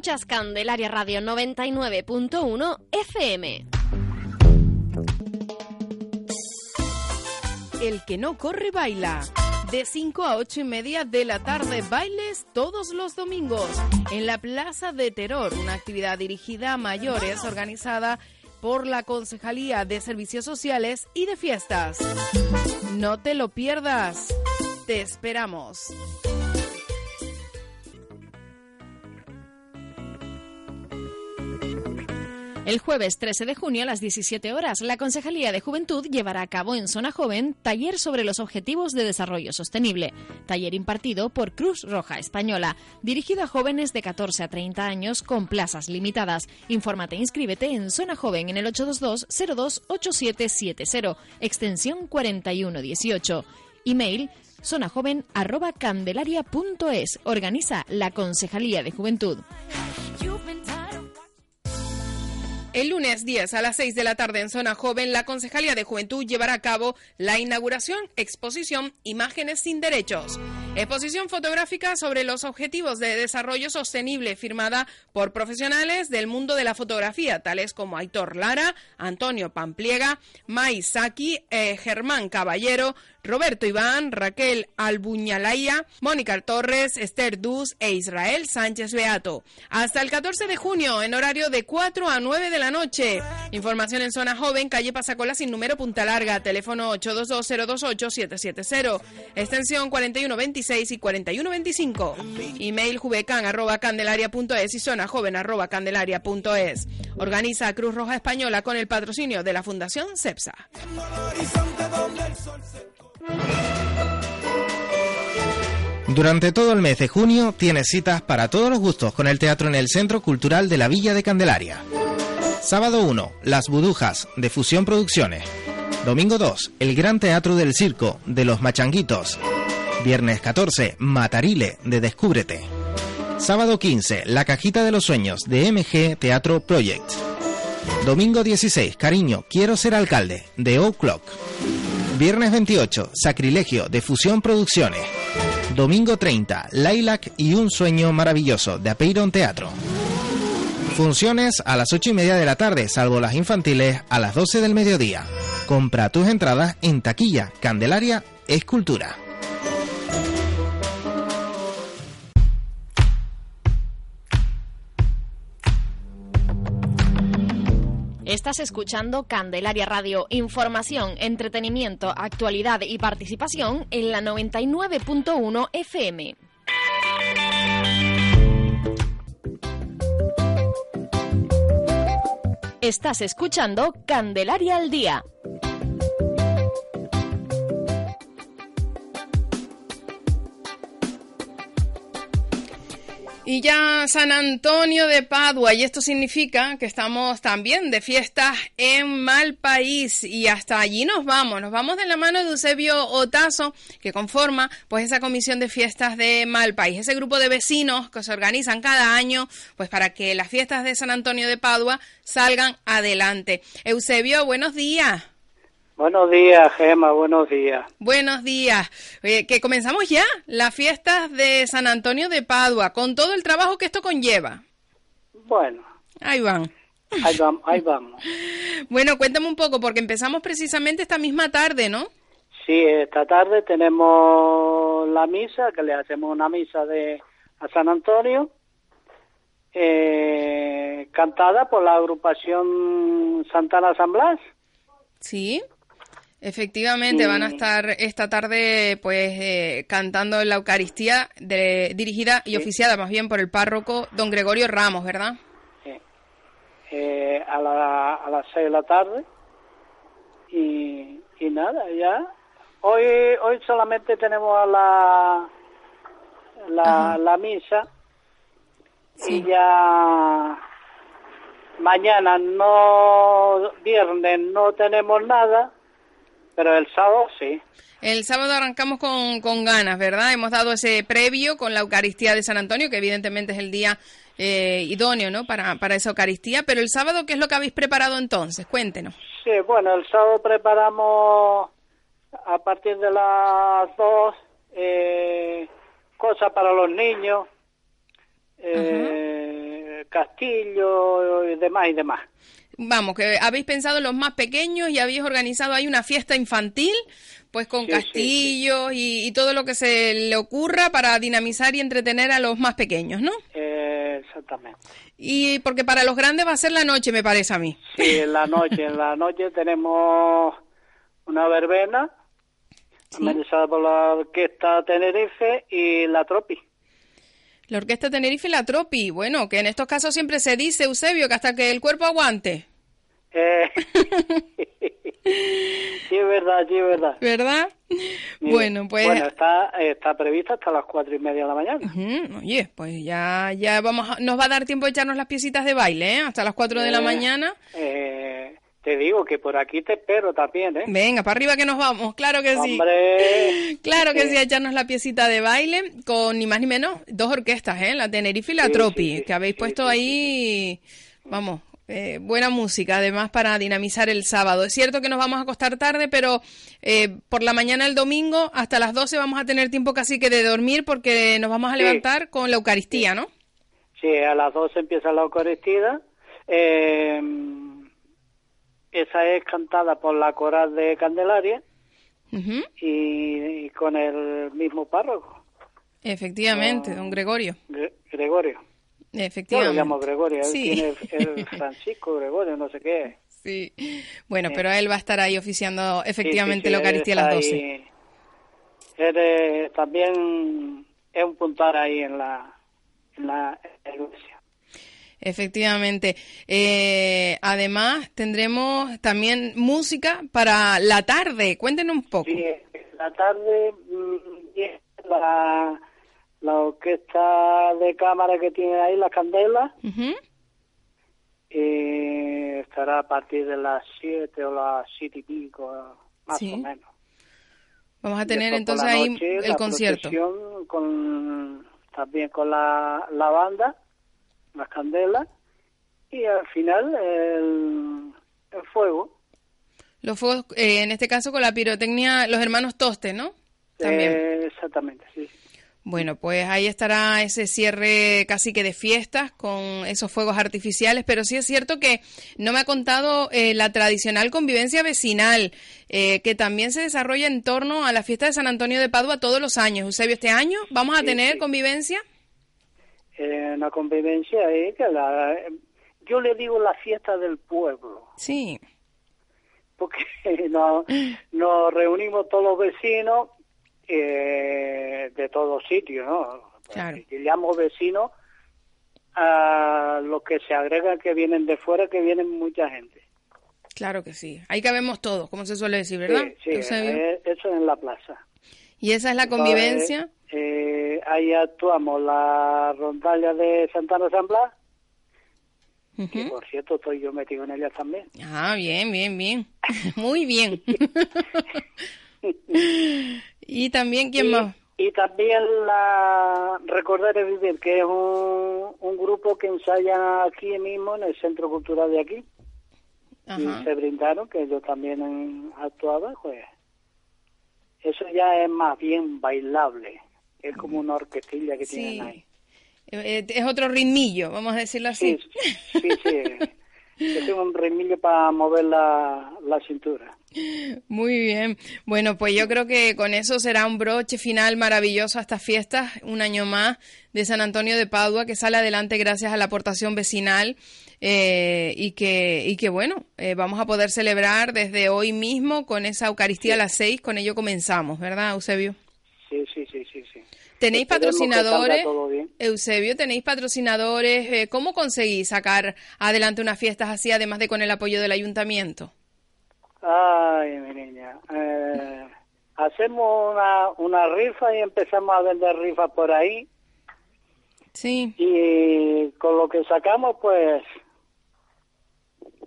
Radio 99.1 FM. El que no corre baila. De 5 a 8 y media de la tarde, bailes todos los domingos en la Plaza de Terror, una actividad dirigida a mayores organizada por la Concejalía de Servicios Sociales y de Fiestas. No te lo pierdas. Te esperamos. El jueves 13 de junio a las 17 horas, la Concejalía de Juventud llevará a cabo en Zona Joven taller sobre los objetivos de desarrollo sostenible. Taller impartido por Cruz Roja Española, dirigido a jóvenes de 14 a 30 años con plazas limitadas. Infórmate e inscríbete en Zona Joven en el 822-028770, extensión 4118. Email zonajoven@candelaria.es. Organiza la Concejalía de Juventud. El lunes 10 a las 6 de la tarde en Zona Joven, la Concejalía de Juventud llevará a cabo la inauguración exposición Imágenes sin Derechos. Exposición fotográfica sobre los objetivos de desarrollo sostenible firmada por profesionales del mundo de la fotografía, tales como Aitor Lara, Antonio Pampliega, Mai Saki, eh, Germán Caballero, Roberto Iván, Raquel Albuñalaya, Mónica Torres, Esther Duz e Israel Sánchez Beato. Hasta el 14 de junio, en horario de 4 a 9 de la noche. Información en zona joven, calle Pasacola sin número Punta Larga, teléfono 822-028-770, extensión 4126 y 4125. Email jubecan arroba candelaria.es y zona joven arroba candelaria.es. Organiza Cruz Roja Española con el patrocinio de la Fundación CEPSA. Durante todo el mes de junio tienes citas para todos los gustos con el teatro en el Centro Cultural de la Villa de Candelaria. Sábado 1, Las Budujas, de Fusión Producciones. Domingo 2, el Gran Teatro del Circo, de Los Machanguitos. Viernes 14, Matarile, de Descúbrete. Sábado 15, La Cajita de los Sueños, de MG Teatro Project. Domingo 16, Cariño, Quiero ser alcalde, de O'Clock. Viernes 28, Sacrilegio, de Fusión Producciones. Domingo 30, Lilac y un sueño maravilloso, de Apeiron Teatro. Funciones a las 8 y media de la tarde, salvo las infantiles, a las 12 del mediodía. Compra tus entradas en taquilla, Candelaria, Escultura. Estás escuchando Candelaria Radio, información, entretenimiento, actualidad y participación en la 99.1 FM. Estás escuchando Candelaria al Día. Y ya San Antonio de Padua, y esto significa que estamos también de fiestas en Malpaís, y hasta allí nos vamos, nos vamos de la mano de Eusebio Otazo, que conforma pues esa comisión de fiestas de Malpaís, ese grupo de vecinos que se organizan cada año pues para que las fiestas de San Antonio de Padua salgan adelante. Eusebio, buenos días. Buenos días, Gema, buenos días. Buenos días. Oye, que comenzamos ya las fiestas de San Antonio de Padua, con todo el trabajo que esto conlleva. Bueno. Ahí van. Ahí vamos, ahí vamos. bueno, cuéntame un poco, porque empezamos precisamente esta misma tarde, ¿no? Sí, esta tarde tenemos la misa, que le hacemos una misa de a San Antonio, eh, cantada por la agrupación Santana San Blas. Sí. Efectivamente, van a estar esta tarde pues eh, cantando en la Eucaristía de, dirigida y oficiada más bien por el párroco don Gregorio Ramos, ¿verdad? Sí. Eh, a, la, a las seis de la tarde. Y, y nada, ya. Hoy hoy solamente tenemos la, la, la misa. Y ya mañana no, viernes no tenemos nada pero el sábado sí. El sábado arrancamos con, con ganas, ¿verdad? Hemos dado ese previo con la Eucaristía de San Antonio, que evidentemente es el día eh, idóneo, ¿no? Para, para esa Eucaristía. Pero el sábado, ¿qué es lo que habéis preparado entonces? Cuéntenos. Sí, bueno, el sábado preparamos a partir de las dos eh, cosas para los niños, eh, castillo y demás y demás. Vamos, que habéis pensado en los más pequeños y habéis organizado ahí una fiesta infantil, pues con castillos Y, todo lo que se le ocurra para dinamizar y entretener a los más pequeños, ¿no? Eh, exactamente. Y porque para los grandes va a ser la noche, me parece a mí. Sí, en la noche. en la noche tenemos una verbena amenizada por la Orquesta Tenerife y la Tropi. La Orquesta Tenerife y la Tropi. Bueno, que en estos casos siempre se dice, Eusebio, que hasta que el cuerpo aguante. Eh. sí, es verdad, sí, es verdad. ¿Verdad? Bueno, pues... Bueno, está, está prevista hasta las cuatro y media de la mañana. Oye, pues ya, ya vamos nos va a dar tiempo de echarnos las piecitas de baile, ¿eh? Hasta las cuatro de la Eh, mañana. Eh, te digo que por aquí te espero también, ¿eh? Venga, para arriba que nos vamos, claro que sí. Hombre. Claro que sí, a echarnos la piecita de baile con ni más ni menos dos orquestas, ¿eh? La Tenerife y la Sí, Tropi, sí, que habéis puesto ahí, vamos, eh, buena música, además para dinamizar el sábado. Es cierto que nos vamos a acostar tarde, pero eh, por la mañana el domingo hasta las 12 vamos a tener tiempo casi que de dormir porque nos vamos a Sí. levantar con la Eucaristía, ¿no? Sí, a las 12 empieza la Eucaristía. Eh, esa es cantada por la coral de Candelaria. Y, y con el mismo párroco, Efectivamente, don Gregorio. Gre- Gregorio. Yo lo Efectivamente. llamo Gregorio, él Sí. tiene el, el Francisco Gregorio, no sé qué. Sí. Bueno, pero él va a estar ahí oficiando efectivamente Sí, sí, sí, la Eucaristía a las 12. ahí. Él eh, también es un puntal ahí en la, en la iglesia. Efectivamente. Eh, además, tendremos también música para la tarde. Cuéntenos un poco. Sí, la tarde mm, viene la, la orquesta de cámara que tiene ahí, la candela, Ujú. eh, estará a partir de las 7 o las 7 y pico, más Sí. o menos. Vamos a tener entonces ahí el concierto. con también con la, la banda, las candelas y al final el, el fuego. Los fuegos, eh, en este caso con la pirotecnia, los hermanos Toste, ¿no? También. Eh, exactamente, sí. Bueno, pues ahí estará ese cierre casi que de fiestas con esos fuegos artificiales, pero sí es cierto que no me ha contado eh, la tradicional convivencia vecinal, eh, que también se desarrolla en torno a la fiesta de San Antonio de Padua todos los años. Eusebio, este año vamos a Sí, tener sí. convivencia. Eh, una convivencia ahí que la, yo le digo la fiesta del pueblo, Sí, porque nos, nos reunimos todos los vecinos eh, de todos sitios, ¿no? claro. Y llamo vecinos a los que se agregan que vienen de fuera, que vienen mucha gente. Claro que sí. Ahí cabemos todos, como se suele decir, ¿verdad? Sí, sí, eh, eso en la plaza. Y esa es la convivencia. Eh, ahí actuamos la rondalla de Santana San Blas, que por cierto estoy yo metido en ella también. Ah, bien, bien, bien. Muy bien. y también, ¿quién y, más? y también la Recordar es Vivir, que es un, un grupo que ensaya aquí mismo en el Centro Cultural de aquí. Ajá. Y se brindaron, que yo también han actuado, pues eso ya es más bien bailable. Es como una orquestilla que Sí. tienen ahí. Eh, Es otro ritmillo, vamos a decirlo así. Sí, sí, sí. Es un remillo para mover la, la cintura. Muy bien. Bueno, pues yo creo que con eso será un broche final maravilloso a estas fiestas, un año más de San Antonio de Padua, que sale adelante gracias a la aportación vecinal eh, y, que, y que, bueno, eh, vamos a poder celebrar desde hoy mismo con esa Eucaristía a las seis. Con ello comenzamos, ¿verdad, Eusebio? Sí, sí, sí, sí, sí. ¿Tenéis patrocinadores? Eusebio, ¿tenéis patrocinadores? Eh, ¿Cómo conseguís sacar adelante unas fiestas así, además de con el apoyo del ayuntamiento? Ay, mi niña. Eh, hacemos una, una rifa y empezamos a vender rifas por ahí. Sí. Y con lo que sacamos, pues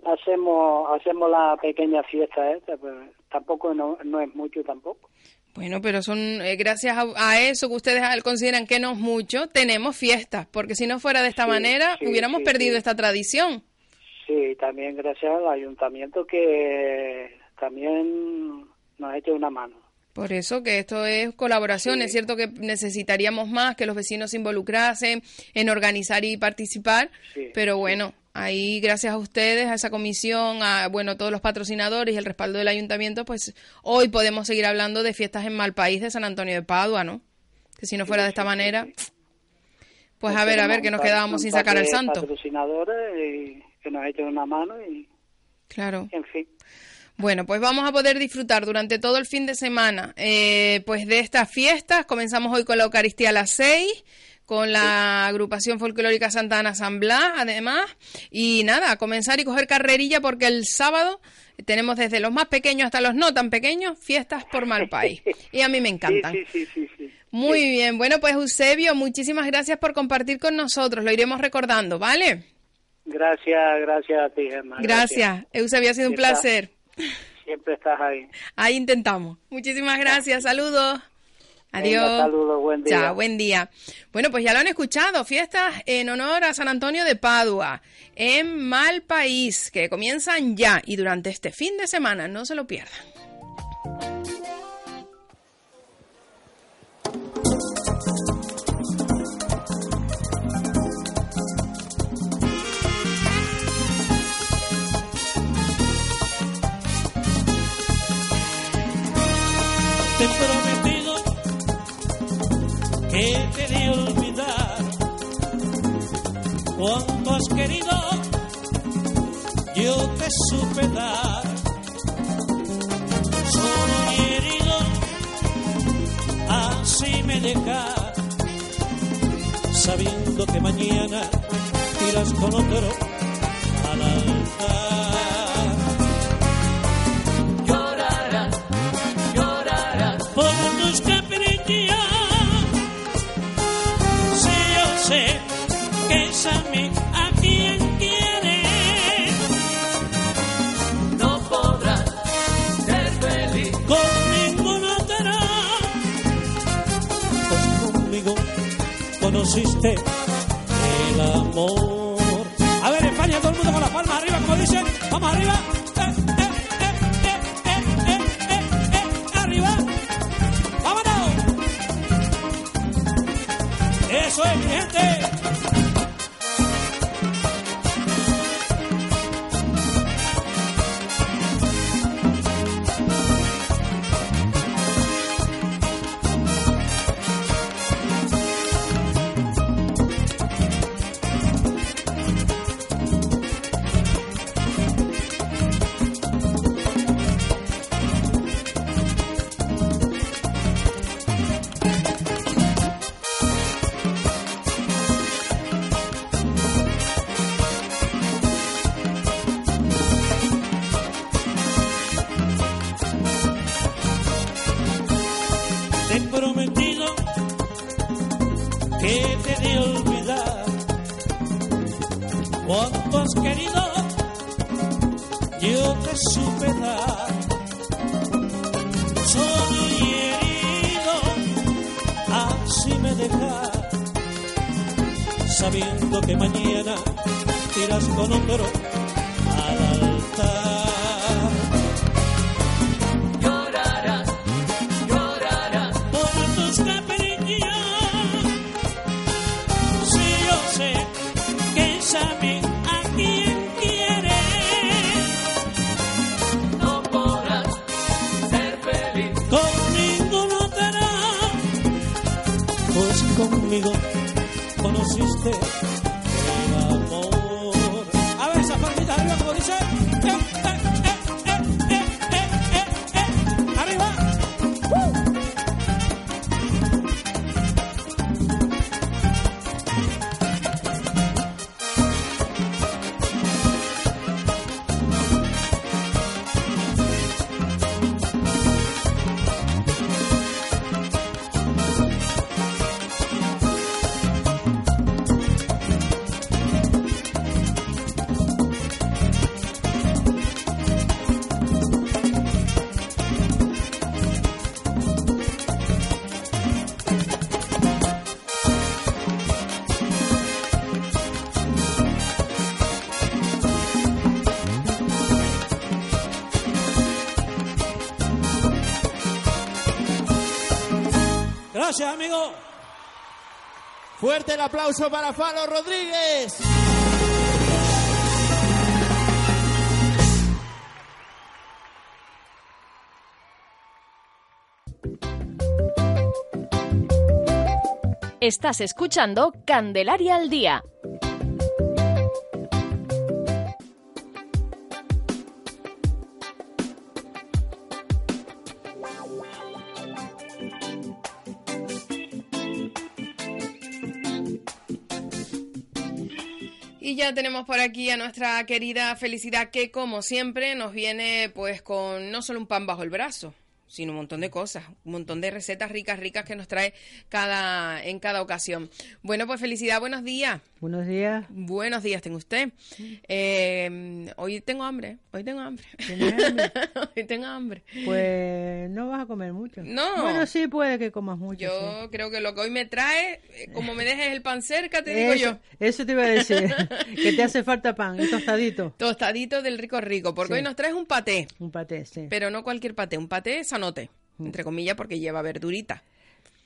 hacemos hacemos la pequeña fiesta esta. Pues, tampoco no, no es mucho tampoco. Bueno, pero son eh, gracias a, a eso que ustedes consideran que no es mucho, tenemos fiestas, porque si no fuera de esta Sí, manera sí, hubiéramos sí, perdido esta tradición. Sí, también gracias al ayuntamiento que también nos ha hecho una mano. Por eso que esto es colaboración, es cierto que necesitaríamos más, que los vecinos se involucrasen en organizar y participar, pero bueno, ahí gracias a ustedes, a esa comisión, a bueno, todos los patrocinadores y el respaldo del ayuntamiento, pues hoy podemos seguir hablando de fiestas en Malpaís de San Antonio de Padua, ¿no? Que si no fuera de esta manera, pues a ver, a ver, que nos quedábamos sin sacar al santo. patrocinadores que nos ha hecho una mano y Claro. en fin. Bueno, pues vamos a poder disfrutar durante todo el fin de semana eh, pues de estas fiestas. Comenzamos hoy con la Eucaristía a las seis, con la agrupación folclórica Santa Ana San Blas, además. Y nada, a comenzar y coger carrerilla porque el sábado tenemos desde los más pequeños hasta los no tan pequeños fiestas por Malpaís. Y a mí me encantan. Sí, sí, sí. Muy bien, bueno, pues Eusebio, muchísimas gracias por compartir con nosotros. Lo iremos recordando, ¿vale? Gracias, gracias a ti, Gemma. Gracias. Eusebio, ha sido un placer. Siempre estás ahí. Ahí intentamos. Muchísimas gracias. Saludos. Adiós. Venga, saludos, buen día. Chao, buen día. Bueno, pues ya lo han escuchado. Fiestas en honor a San Antonio de Padua en Malpaís, que comienzan ya y durante este fin de semana. No se lo pierdan. Que te olvidar. Cuánto has querido yo te supe dar. Solo y herido así me dejas sabiendo que mañana irás con otro al altar a quien quieres No podrás ser feliz. con ninguno será pues conmigo conociste el amor. A ver España todo el mundo con las palmas arriba como dicen El aplauso para Falo Rodríguez. Estás escuchando Candelaria al Día. Por aquí a nuestra querida Felicidad que como siempre nos viene pues con no solo un pan bajo el brazo, sino un montón de cosas, un montón de recetas ricas, ricas que nos trae cada en cada ocasión. Bueno, pues Felicidad, buenos días. Buenos días. Buenos días, tengo usted. Eh, hoy tengo hambre, hoy tengo hambre. Hoy tengo hambre. Pues no vas a comer mucho. No. Bueno, sí, puede que comas mucho. Yo sí. creo que lo que hoy me trae, eh, como me dejes el pan cerca, te digo yo. Eso te iba a decir. que te hace falta pan y tostadito. Tostadito del rico rico, porque Sí. hoy nos traes un paté. Un paté, sí. Pero no cualquier paté, un paté sanote, entre comillas, porque lleva verdurita.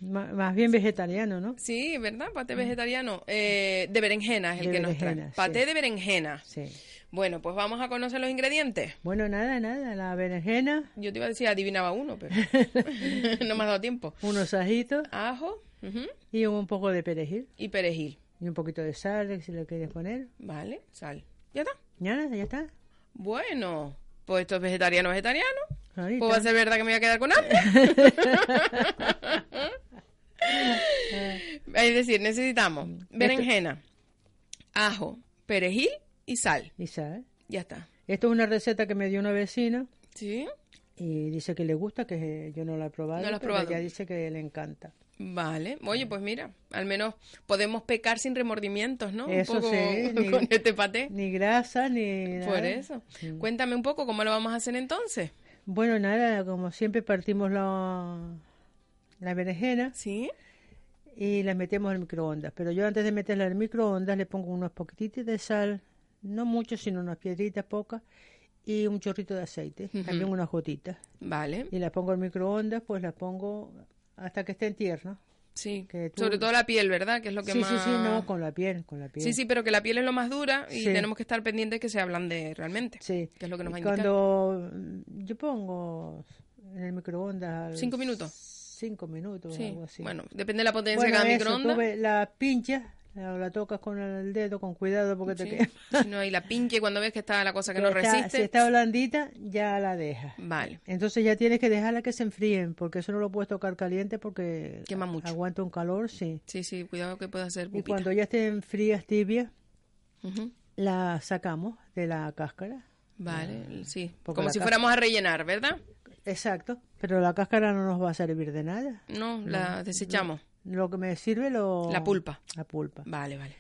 Más bien vegetariano, ¿no? Sí, ¿verdad? Paté vegetariano. Eh, de berenjena es el. De que nos trae. Paté sí. de berenjena. Sí. Bueno, pues vamos a conocer los ingredientes. Bueno, nada, nada. La berenjena, Yo te iba a decir adivinaba uno, pero no me has dado tiempo. unos ajitos, Ajo, y un poco de perejil. Y perejil. Y un poquito de sal, si le quieres poner. Vale, sal. ¿Ya está? Ya, ya está. Bueno, pues esto es vegetariano vegetariano. Ahorita. Pues va a ser verdad que me voy a quedar con hambre. es decir, necesitamos berenjena, ajo, perejil y sal. Y sal. Ya está. Esto es una receta que me dio una vecina. Sí. Y dice que le gusta, que yo no la he probado. No la has pero probado. ella dice que le encanta. Vale. Oye, pues mira, al menos podemos pecar sin remordimientos, ¿no? Eso un poco sí, ni- con este paté. Ni grasa, ni nada. Por eso. Cuéntame un poco cómo lo vamos a hacer entonces. Bueno, nada, como siempre partimos la, la berenjena. Sí. Y la metemos al microondas. Pero yo antes de meterla al microondas le pongo unos poquititos de sal, no mucho, sino unas piedritas pocas, y un chorrito de aceite, también unas gotitas. Vale. Y la pongo al microondas, pues la pongo hasta que estén tiernas. Sí. Que tú- Sobre todo la piel, ¿verdad? Que es lo que sí, más... sí, sí, no, con la piel, con la piel. Sí, sí, pero que la piel es lo más dura y Sí. tenemos que estar pendientes que se ablande realmente. Sí. Que es lo que nos va a indicar. Cuando mm, yo pongo en el microondas... ¿Cinco minutos? Cinco minutos, Sí. algo así. Bueno, depende de la potencia Bueno, de cada eso, microondas. la pinchas, la, tocas con el dedo, con cuidado porque te Sí. quema. Si no, y la pinche cuando ves que está la cosa que Pero no está- resiste. Si está blandita, ya la dejas. Vale. Entonces ya tienes que dejarla que se enfríen, porque eso no lo puedes tocar caliente porque Quema mucho. aguanta un calor, sí. Sí, sí, cuidado que puede hacer Y cuando ya estén frías, tibias, la sacamos de la cáscara. Vale, sí. Porque Como si fuéramos a rellenar, ¿verdad? Exacto, pero la cáscara no nos va a servir de nada. No, la desechamos. Lo que me sirve lo... La pulpa. La pulpa. Vale, vale.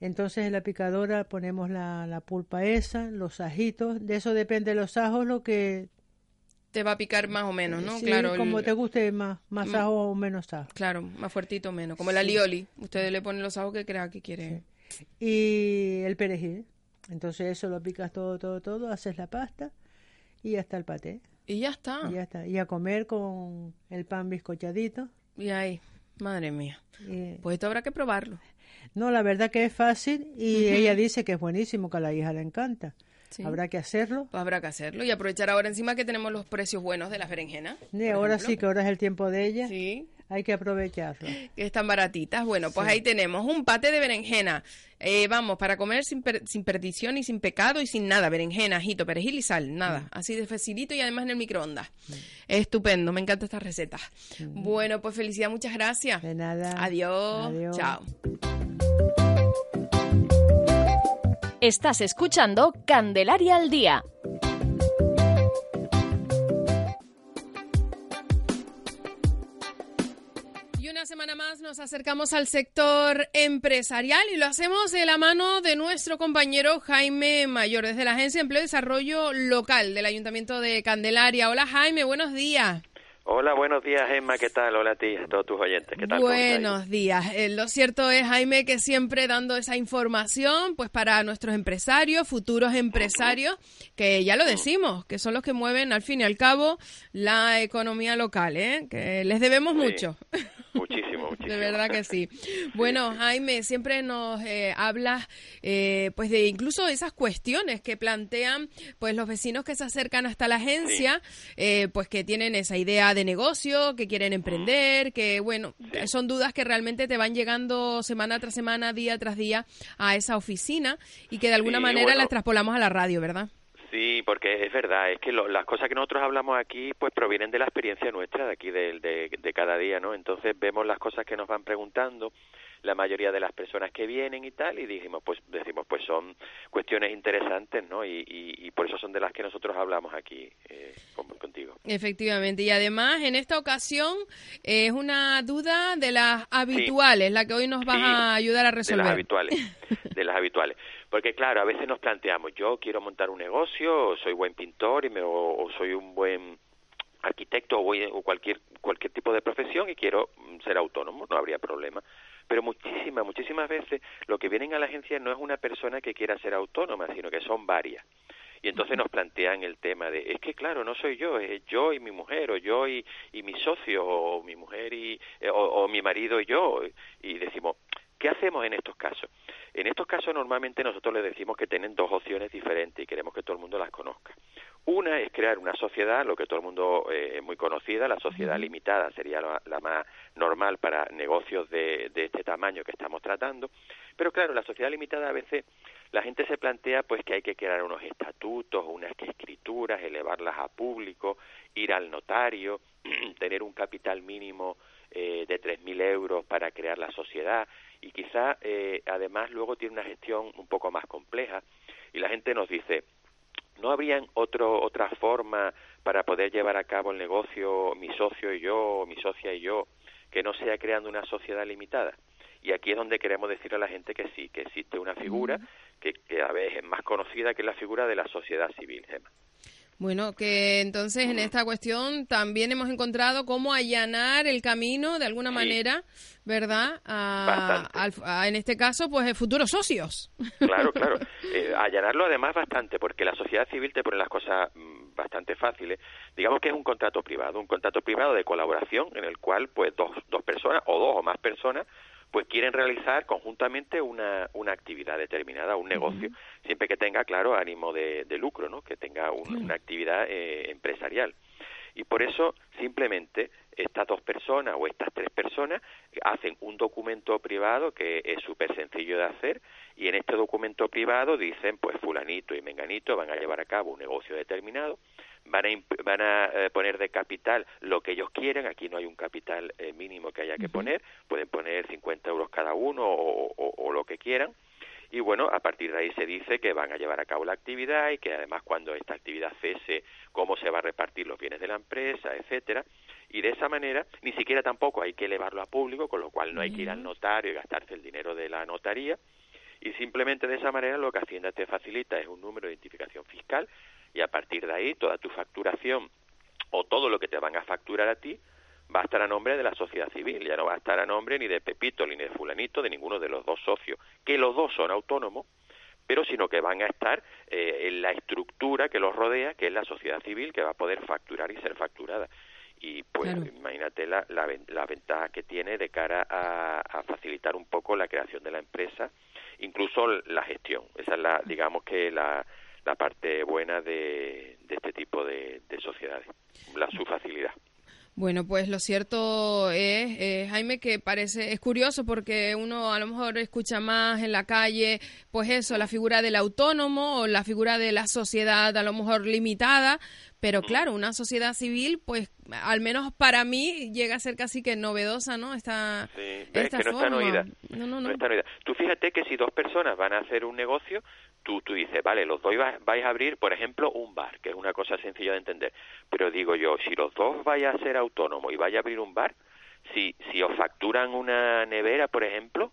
Entonces en la picadora ponemos la, la pulpa esa, los ajitos, de eso depende de los ajos, lo que... Te va a picar más o menos, ¿no? sí, claro. el- como te guste más, más Mm. ajo o menos ajo. Claro, más fuertito o menos. Como el Sí. alioli. Ustedes le ponen los ajos que crea que quiere. Y el perejil. Entonces eso lo picas todo, todo, todo, haces la pasta y ya está el paté. Y ya está. Y ya está. Y a comer con el pan bizcochadito. Y ahí, madre mía. Pues esto habrá que probarlo. No, la verdad que es fácil y ella dice que es buenísimo, que a la hija le encanta. Sí. Habrá que hacerlo. Pues habrá que hacerlo y aprovechar ahora encima que tenemos los precios buenos de las berenjenas. Y ahora ejemplo, sí que ahora es el tiempo de ella. Sí. Hay que aprovecharlo. Que están baratitas. Bueno, pues Sí. ahí tenemos un pate de berenjena. Eh, vamos, para comer sin, per- sin perdición y sin pecado y sin nada. Berenjena, ajito, perejil y sal. Nada. Así de facilito y además en el microondas. Estupendo. Me encanta esta receta. Bueno, pues felicidad. Muchas gracias. De nada. Adiós. Adiós. Chao. Estás escuchando Candelaria al Día. Semana más nos acercamos al sector empresarial y lo hacemos de la mano de nuestro compañero Jaime Mayor, desde la Agencia de Empleo y Desarrollo Local del Ayuntamiento de Candelaria. Hola Jaime, buenos días. Hola, buenos días, Emma. ¿Qué tal? Hola a ti, a todos tus oyentes. ¿Qué tal? Buenos días. Eh, lo cierto es, Jaime, que siempre dando esa información, pues para nuestros empresarios, futuros empresarios, que ya lo decimos, que son los que mueven al fin y al cabo la economía local, ¿eh? Que les debemos Sí. mucho. Muchísimo, muchísimo. De verdad que sí. Bueno, Jaime, siempre nos eh, hablas eh, pues de incluso esas cuestiones que plantean pues los vecinos que se acercan hasta la agencia, eh, pues que tienen esa idea de negocio, que quieren emprender, que bueno, son dudas que realmente te van llegando semana tras semana, día tras día a esa oficina y que de alguna Sí, manera bueno. las traspolamos a la radio, ¿verdad? Sí, porque es verdad, es que lo- las cosas que nosotros hablamos aquí pues provienen de la experiencia nuestra de aquí de, de, de cada día, ¿no? Entonces vemos las cosas que nos van preguntando la mayoría de las personas que vienen y tal y dijimos pues decimos pues son cuestiones interesantes, ¿no? Y, y, y por eso son de las que nosotros hablamos aquí eh, con- contigo. Efectivamente, y además en esta ocasión eh, es una duda de las habituales, la que hoy nos vas Sí, a ayudar a de resolver. las habituales de las habituales porque claro a veces nos planteamos yo quiero montar un negocio o soy buen pintor y me, o, soy un buen arquitecto o, voy- o cualquier cualquier tipo de profesión y quiero mm, ser autónomo no habría problema pero muchísimas muchísimas veces lo que vienen a la agencia no es una persona que quiera ser autónoma sino que son varias y entonces nos plantean el tema de, es que claro, no soy yo, es yo y mi mujer, o yo y, y mi socio, o mi mujer y, eh, o mi marido y yo. Y decimos, ¿qué hacemos en estos casos? En estos casos normalmente nosotros les decimos que tienen dos opciones diferentes y queremos que todo el mundo las conozca. Una es crear una sociedad, lo que todo el mundo eh, es muy conocida, la sociedad limitada sería la, la más normal para negocios de, de este tamaño que estamos tratando. Pero claro, la sociedad limitada a veces la gente se plantea pues que hay que crear unos estatutos, unas escrituras, elevarlas a público, ir al notario, tener un capital mínimo eh, de 3.000 euros para crear la sociedad y quizá eh, además luego tiene una gestión un poco más compleja y la gente nos dice ¿No habrían otro, otra forma para poder llevar a cabo el negocio mi socio y yo, mi socia y yo, que no sea creando una sociedad limitada? Y aquí es donde queremos decir a la gente que sí, que existe una figura que, que a veces es más conocida que es la figura de la sociedad civil, Gemma. Bueno, que entonces en esta cuestión también hemos encontrado cómo allanar el camino de alguna manera, ¿verdad? A, al- a, en este caso, pues eh, futuros socios. Claro, claro. Eh, allanarlo además bastante, porque la sociedad civil te pone las cosas mm, bastante fáciles. Digamos que es un contrato privado, un contrato privado de colaboración en el cual pues dos, dos personas o dos o más personas pues quieren realizar conjuntamente una, una actividad determinada, un negocio, siempre que tenga, claro, ánimo de, de lucro, ¿no? Que tenga un- una actividad eh, empresarial. Y por eso, simplemente, estas dos personas o estas tres personas hacen un documento privado que es súper sencillo de hacer y en este documento privado dicen, pues fulanito y menganito van a llevar a cabo un negocio determinado, van a, van a eh, poner de capital lo que ellos quieren, aquí no hay un capital eh, mínimo que haya que poner, pueden poner 50 euros cada uno o- o- o lo que quieran, y bueno, a partir de ahí se dice que van a llevar a cabo la actividad y que además cuando esta actividad cese, cómo se va a repartir los bienes de la empresa, etcétera. Y de esa manera, ni siquiera tampoco hay que elevarlo a público, con lo cual no hay que ir al notario y gastarse el dinero de la notaría. Y simplemente de esa manera lo que Hacienda te facilita es un número de identificación fiscal y a partir de ahí toda tu facturación o todo lo que te van a facturar a ti va a estar a nombre de la sociedad civil, ya no va a estar a nombre ni de Pepito ni de Fulanito, de ninguno de los dos socios, que los dos son autónomos, pero sino que van a estar eh, en la estructura que los rodea, que es la sociedad civil, que va a poder facturar y ser facturada. Y pues imagínate la, la, la ventaja que tiene de cara a, a facilitar un poco la creación de la empresa, incluso la gestión. Esa es la, digamos que la, la parte buena de, de este tipo de, de sociedades, la, su facilidad. Bueno, pues lo cierto es, eh, Jaime, que parece, es curioso porque uno a lo mejor escucha más en la calle, pues eso, la figura del autónomo o la figura de la sociedad a lo mejor limitada, pero claro, una sociedad civil, pues al menos para mí llega a ser casi que novedosa, ¿no? Esta, Sí, esta que no están forma. No, no, no. están oídas. Tú fíjate que si dos personas van a hacer un negocio, tú, tú dices, vale, los dos vais, a abrir, por ejemplo, un bar, que es una cosa sencilla de entender. Pero digo yo, si los dos vais a ser autónomos y vais a abrir un bar, si, si os facturan una nevera, por ejemplo,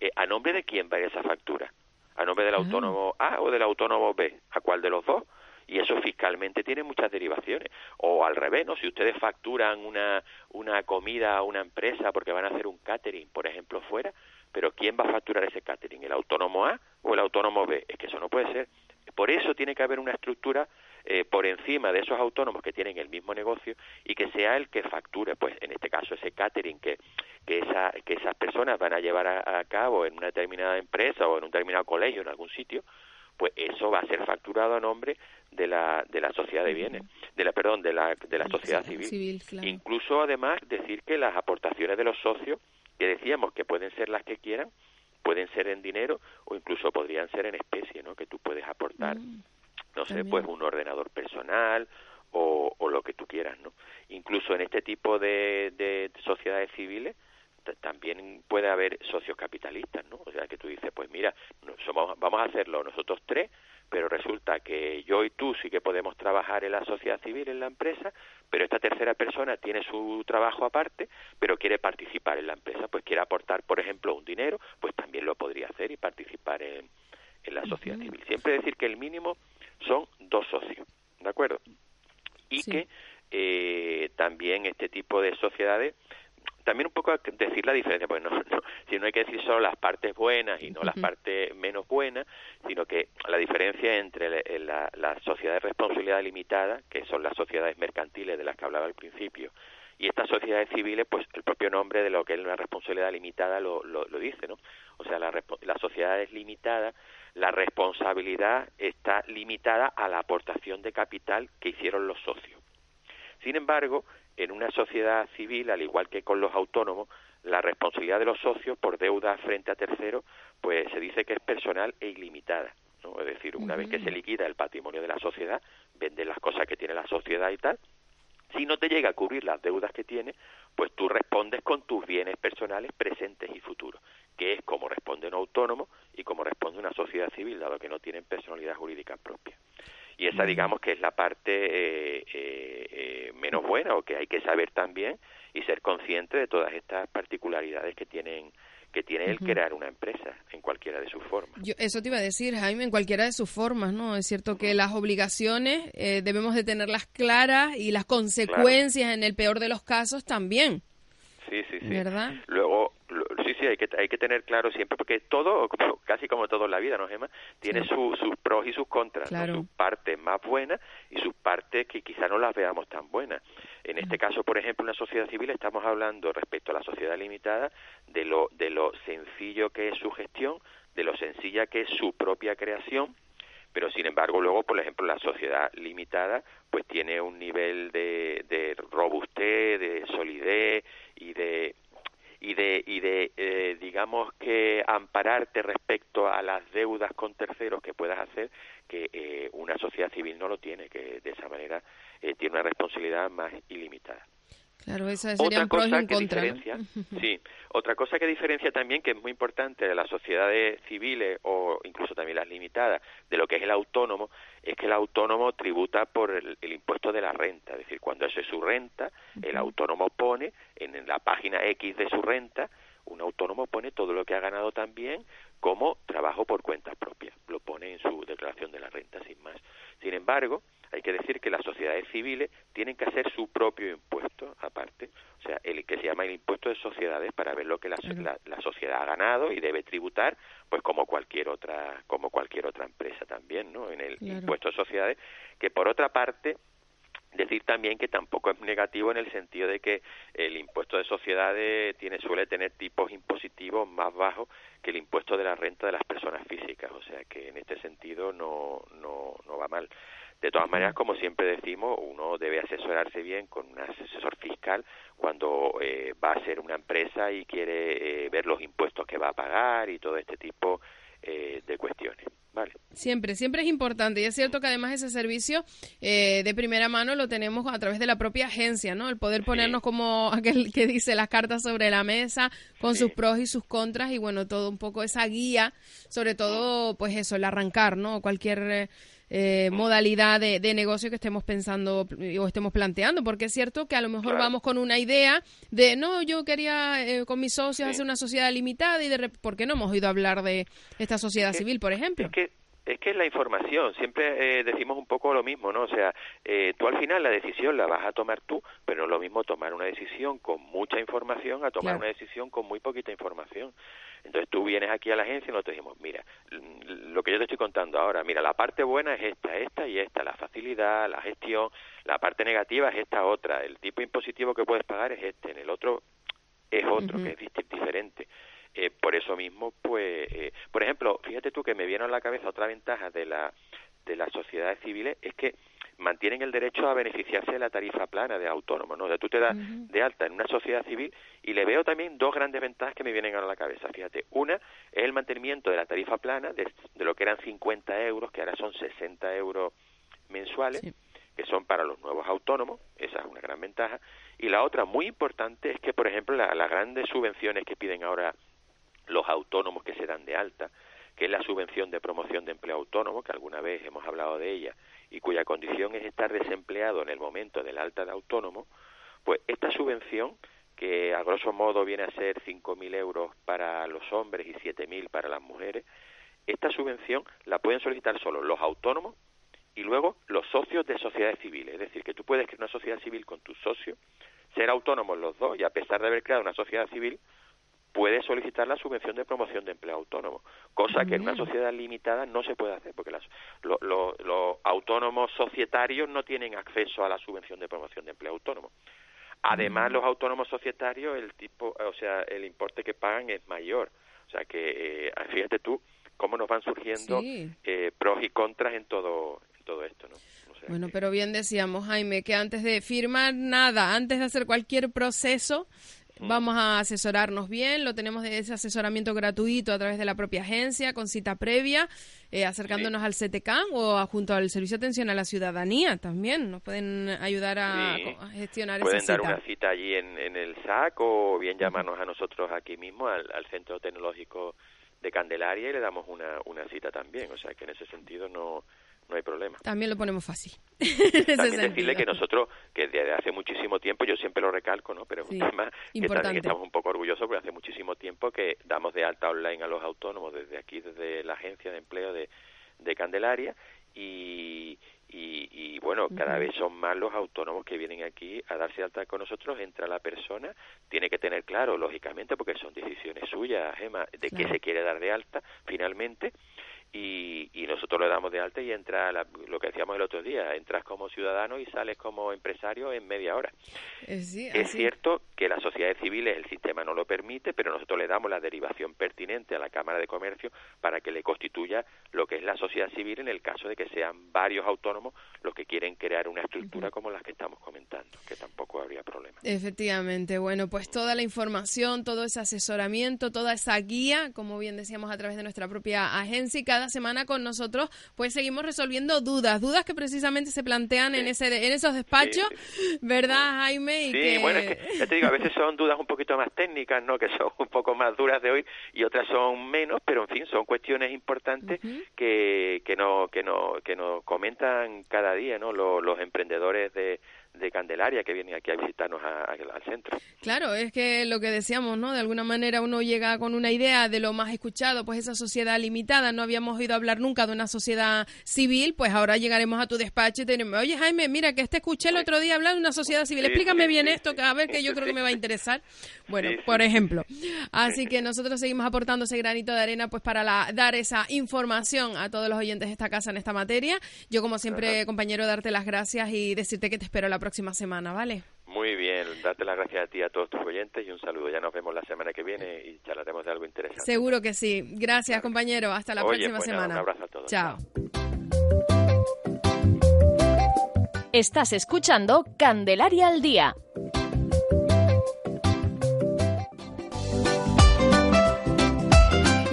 eh, ¿a nombre de quién va esa factura? ¿A nombre del autónomo A o del autónomo B? ¿A cuál de los dos? y eso fiscalmente tiene muchas derivaciones. O al revés, ¿no? Si ustedes facturan una, una comida a una empresa porque van a hacer un catering, por ejemplo, fuera, pero ¿quién va a facturar ese catering? ¿El autónomo A o el autónomo B? Es que eso no puede ser. Por eso tiene que haber una estructura eh, por encima de esos autónomos que tienen el mismo negocio y que sea el que facture, pues en este caso ese catering que, que, esa, que esas personas van a llevar a, a cabo en una determinada empresa o en un determinado colegio, en algún sitio, pues eso va a ser facturado a nombre de la de la sociedad de bienes, de la perdón, de la de la sociedad civil. Civil, claro. Incluso además decir que las aportaciones de los socios, que decíamos que pueden ser las que quieran, pueden ser en dinero o incluso podrían ser en especie, ¿no? Que tú puedes aportar, no sé, también. pues un ordenador personal o, o lo que tú quieras, ¿no? Incluso en este tipo de, de sociedades civiles también puede haber socios capitalistas, ¿no? O sea, que tú dices, pues mira, somos, vamos a hacerlo nosotros tres, pero resulta que yo y tú sí que podemos trabajar en la sociedad civil, en la empresa, pero esta tercera persona tiene su trabajo aparte, pero quiere participar en la empresa, pues quiere aportar, por ejemplo, un dinero, pues también lo podría hacer y participar en, en la sociedad civil. Siempre decir que el mínimo son dos socios, ¿de acuerdo? Y que eh, también este tipo de sociedades también un poco decir la diferencia, porque no, no, si no hay que decir solo las partes buenas y no las partes menos buenas, sino que la diferencia entre la, la, la sociedad de responsabilidad limitada, que son las sociedades mercantiles de las que hablaba al principio, Y estas sociedades civiles, pues el propio nombre de lo que es una responsabilidad limitada lo, lo, lo dice, ¿no? O sea, la, la sociedad es limitada, la responsabilidad está limitada a la aportación de capital que hicieron los socios. Sin embargo, en una sociedad civil, al igual que con los autónomos, la responsabilidad de los socios por deuda frente a terceros, pues se dice que es personal e ilimitada. ¿no? Es decir, una vez que se liquida el patrimonio de la sociedad, venden las cosas que tiene la sociedad y tal, si no te llega a cubrir las deudas que tiene, pues tú respondes con tus bienes personales presentes y futuros, que es como responde un autónomo y como responde una sociedad civil, dado que no tienen personalidad jurídica propia. Y esa, digamos, que es la parte eh, eh, eh, menos buena o que hay que saber también y ser consciente de todas estas particularidades que tienen que tiene el crear una empresa en cualquiera de sus formas. Yo, eso te iba a decir, Jaime, en cualquiera de sus formas, ¿no? Es cierto que las obligaciones eh, debemos de tenerlas claras y las consecuencias en el peor de los casos también, Sí, sí, sí. ¿verdad? Luego, sí, hay que, hay que tener claro siempre, porque todo, casi como todo en la vida, ¿no, Gemma? Tiene Sí. su- sus pros y sus contras, ¿no? Claro. sus partes más buenas y sus partes que quizá no las veamos tan buenas. En este caso, por ejemplo, una sociedad civil, estamos hablando respecto a la sociedad limitada de lo, de lo sencillo que es su gestión, de lo sencilla que es su propia creación, pero sin embargo luego por ejemplo la sociedad limitada pues tiene un nivel de, de robustez de solidez y de y de y de eh, digamos que ampararte respecto a las deudas con terceros que puedas hacer que eh, una sociedad civil no lo tiene que de esa manera eh, tiene una responsabilidad más ilimitada Claro, esa otra sería un y cosa que contra. ¿no? diferencia, sí, otra cosa que diferencia también que es muy importante de las sociedades civiles o incluso también las limitadas de lo que es el autónomo es que el autónomo tributa por el, el impuesto de la renta, es decir, cuando eso es su renta, el autónomo pone en, en la página X de su renta, un autónomo pone todo lo que ha ganado también como trabajo por cuenta propia, lo pone en su declaración de la renta sin más. Sin embargo, hay que decir que las sociedades civiles tienen que hacer su propio impuesto aparte, o sea, el que se llama el impuesto de sociedades para ver lo que la, la- la sociedad ha ganado y debe tributar, pues como cualquier otra como cualquier otra empresa también, ¿no? En el Claro. impuesto de sociedades, que por otra parte decir también que tampoco es negativo en el sentido de que el impuesto de sociedades tiene suele tener tipos impositivos más bajos que el impuesto de la renta de las personas físicas, o sea que en este sentido no no no va mal. De todas maneras, como siempre decimos, uno debe asesorarse bien con un asesor fiscal cuando eh, va a ser una empresa y quiere eh, ver los impuestos que va a pagar y todo este tipo eh, de cuestiones. Vale. Siempre, siempre es importante. Y es cierto que además ese servicio eh, de primera mano lo tenemos a través de la propia agencia, ¿no? El poder ponernos como aquel que dice las cartas sobre la mesa, con sus pros y sus contras, y bueno, todo un poco esa guía, sobre todo, pues eso, el arrancar, ¿no? Cualquier eh, modalidad de, de negocio que estemos pensando o estemos planteando, porque es cierto que a lo mejor Claro. vamos con una idea de, no, yo quería eh, con mis socios hacer una sociedad limitada y de ¿por qué no hemos oído hablar de esta sociedad civil, por ejemplo? Es que es que es la información, siempre eh, decimos un poco lo mismo, ¿no? O sea, eh, tú al final la decisión la vas a tomar tú, pero no es lo mismo tomar una decisión con mucha información a tomar Claro. una decisión con muy poquita información. Entonces tú vienes aquí a la agencia y nosotros decimos, mira, lo que yo te estoy contando ahora, mira, la parte buena es esta, esta y esta, la facilidad, la gestión, la parte negativa es esta otra, el tipo impositivo que puedes pagar es este, en el otro es otro, que es diferente. Eh, por eso mismo, pues, eh, por ejemplo, fíjate tú que me vieron a la cabeza otra ventaja de la de las sociedades civiles es que mantienen el derecho a beneficiarse de la tarifa plana de autónomo, ¿no? O sea, tú te das de alta en una sociedad civil y le veo también dos grandes ventajas que me vienen a la cabeza. Fíjate, una es el mantenimiento de la tarifa plana de, de lo que eran 50 euros, que ahora son 60 euros mensuales, que son para los nuevos autónomos, esa es una gran ventaja. Y la otra muy importante es que, por ejemplo, la- las grandes subvenciones que piden ahora los autónomos que se dan de alta, que es la subvención de promoción de empleo autónomo, que alguna vez hemos hablado de ella, y cuya condición es estar desempleado en el momento del alta de autónomo, pues esta subvención, que a grosso modo viene a ser 5.000 euros para los hombres y 7.000 para las mujeres, esta subvención la pueden solicitar solo los autónomos y luego los socios de sociedades civiles. Es decir, que tú puedes crear una sociedad civil con tus socios, ser autónomos los dos y a pesar de haber creado una sociedad civil, puedes solicitar la subvención de promoción de empleo autónomo, cosa que en una sociedad limitada no se puede hacer porque las- lo- lo- los autónomos societarios no tienen acceso a la subvención de promoción de empleo autónomo. Además, los autónomos societarios, el tipo, o sea, el importe que pagan es mayor. O sea que, eh, fíjate tú cómo nos van surgiendo Sí. eh, pros y contras en todo, en todo esto, ¿no? Bueno, pero bien decíamos, Jaime, que antes de firmar nada, antes de hacer cualquier proceso, Mm. Vamos a asesorarnos bien. Lo tenemos de ese asesoramiento gratuito a través de la propia agencia, con cita previa, eh, acercándonos al CTCAM o a- junto al Servicio de Atención a la Ciudadanía también. Nos pueden ayudar a, Sí. a gestionar Pueden esa dar cita. una cita allí en, en el SAC o bien llamarnos a nosotros aquí mismo, al, al Centro Tecnológico de Candelaria y le damos una, una cita también. O sea que en ese sentido no, no hay problema. También lo ponemos fácil. También decirle que nosotros, que desde hace muchísimo tiempo, yo siempre lo recalco, ¿no? Pero es Sí, un tema que importante. también estamos un poco orgullosos porque hace muchísimo tiempo que damos de alta online a los autónomos desde aquí, desde la Agencia de Empleo de, de Candelaria y, y, y, bueno, cada vez son más los autónomos que vienen aquí a darse alta con nosotros, entra la persona, tiene que tener claro, lógicamente, porque son decisiones suyas, Gema, de Claro. se quiere dar de alta finalmente y, y nosotros le damos de alta y entra la- lo que decíamos el otro día, entras como ciudadano y sales como empresario en media hora. Eh, sí, Es cierto que las sociedades civiles el sistema no lo permite, pero nosotros le damos la derivación pertinente a la Cámara de Comercio para que le constituya lo que es la sociedad civil en el caso de que sean varios autónomos los que quieren crear una estructura como las que estamos comentando, que tampoco habría problema. Efectivamente, bueno, pues toda la información, todo ese asesoramiento, toda esa guía, como bien decíamos a través de nuestra propia agencia y cada semana con nosotros, pues seguimos resolviendo dudas, dudas que precisamente se plantean en ese en esos despachos, ¿verdad, Jaime? Y Sí, que- bueno, es que ya te digo, a veces son dudas un poquito más técnicas, ¿no? Que son un poco más duras de hoy y otras son menos, pero en fin, son cuestiones importantes que, que no que no que nos comentan cada día, ¿no? Los, los emprendedores de, de Candelaria que vienen aquí a visitarnos a- a- al centro. Claro, es que lo que decíamos, ¿no? De alguna manera uno llega con una idea de lo más escuchado, pues esa sociedad limitada, no habíamos oído hablar nunca de una sociedad civil, pues ahora llegaremos a tu despacho y te diremos, oye Jaime, mira que este escuché el otro día hablar de una sociedad civil, Sí, explícame sí, bien sí, esto, que a ver que yo creo que me va a interesar. Bueno, por ejemplo. Así que nosotros seguimos aportando ese granito de arena pues para la- dar esa información a todos los oyentes de esta casa en esta materia. Yo como siempre, compañero, darte las gracias y decirte que te espero la próxima semana, ¿vale? Muy bien, darte las gracias a ti y a todos tus oyentes y un saludo. Ya nos vemos la semana que viene y charlaremos de algo interesante. Seguro que sí. Gracias, compañero. Hasta la Oye, próxima pues nada, semana. un abrazo a todos. Chao. Estás escuchando Candelaria al Día.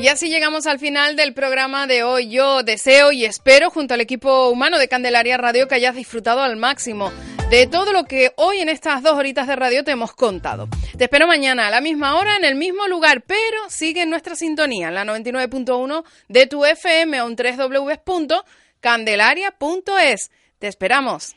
Y así llegamos al final del programa de hoy. Yo deseo y espero, junto al equipo humano de Candelaria Radio, que hayas disfrutado al máximo de todo lo que hoy en estas dos horitas de radio te hemos contado. Te espero mañana a la misma hora, en el mismo lugar, pero sigue en nuestra sintonía, en la 99.1 de tu FM o en www.candelaria.es. Te esperamos.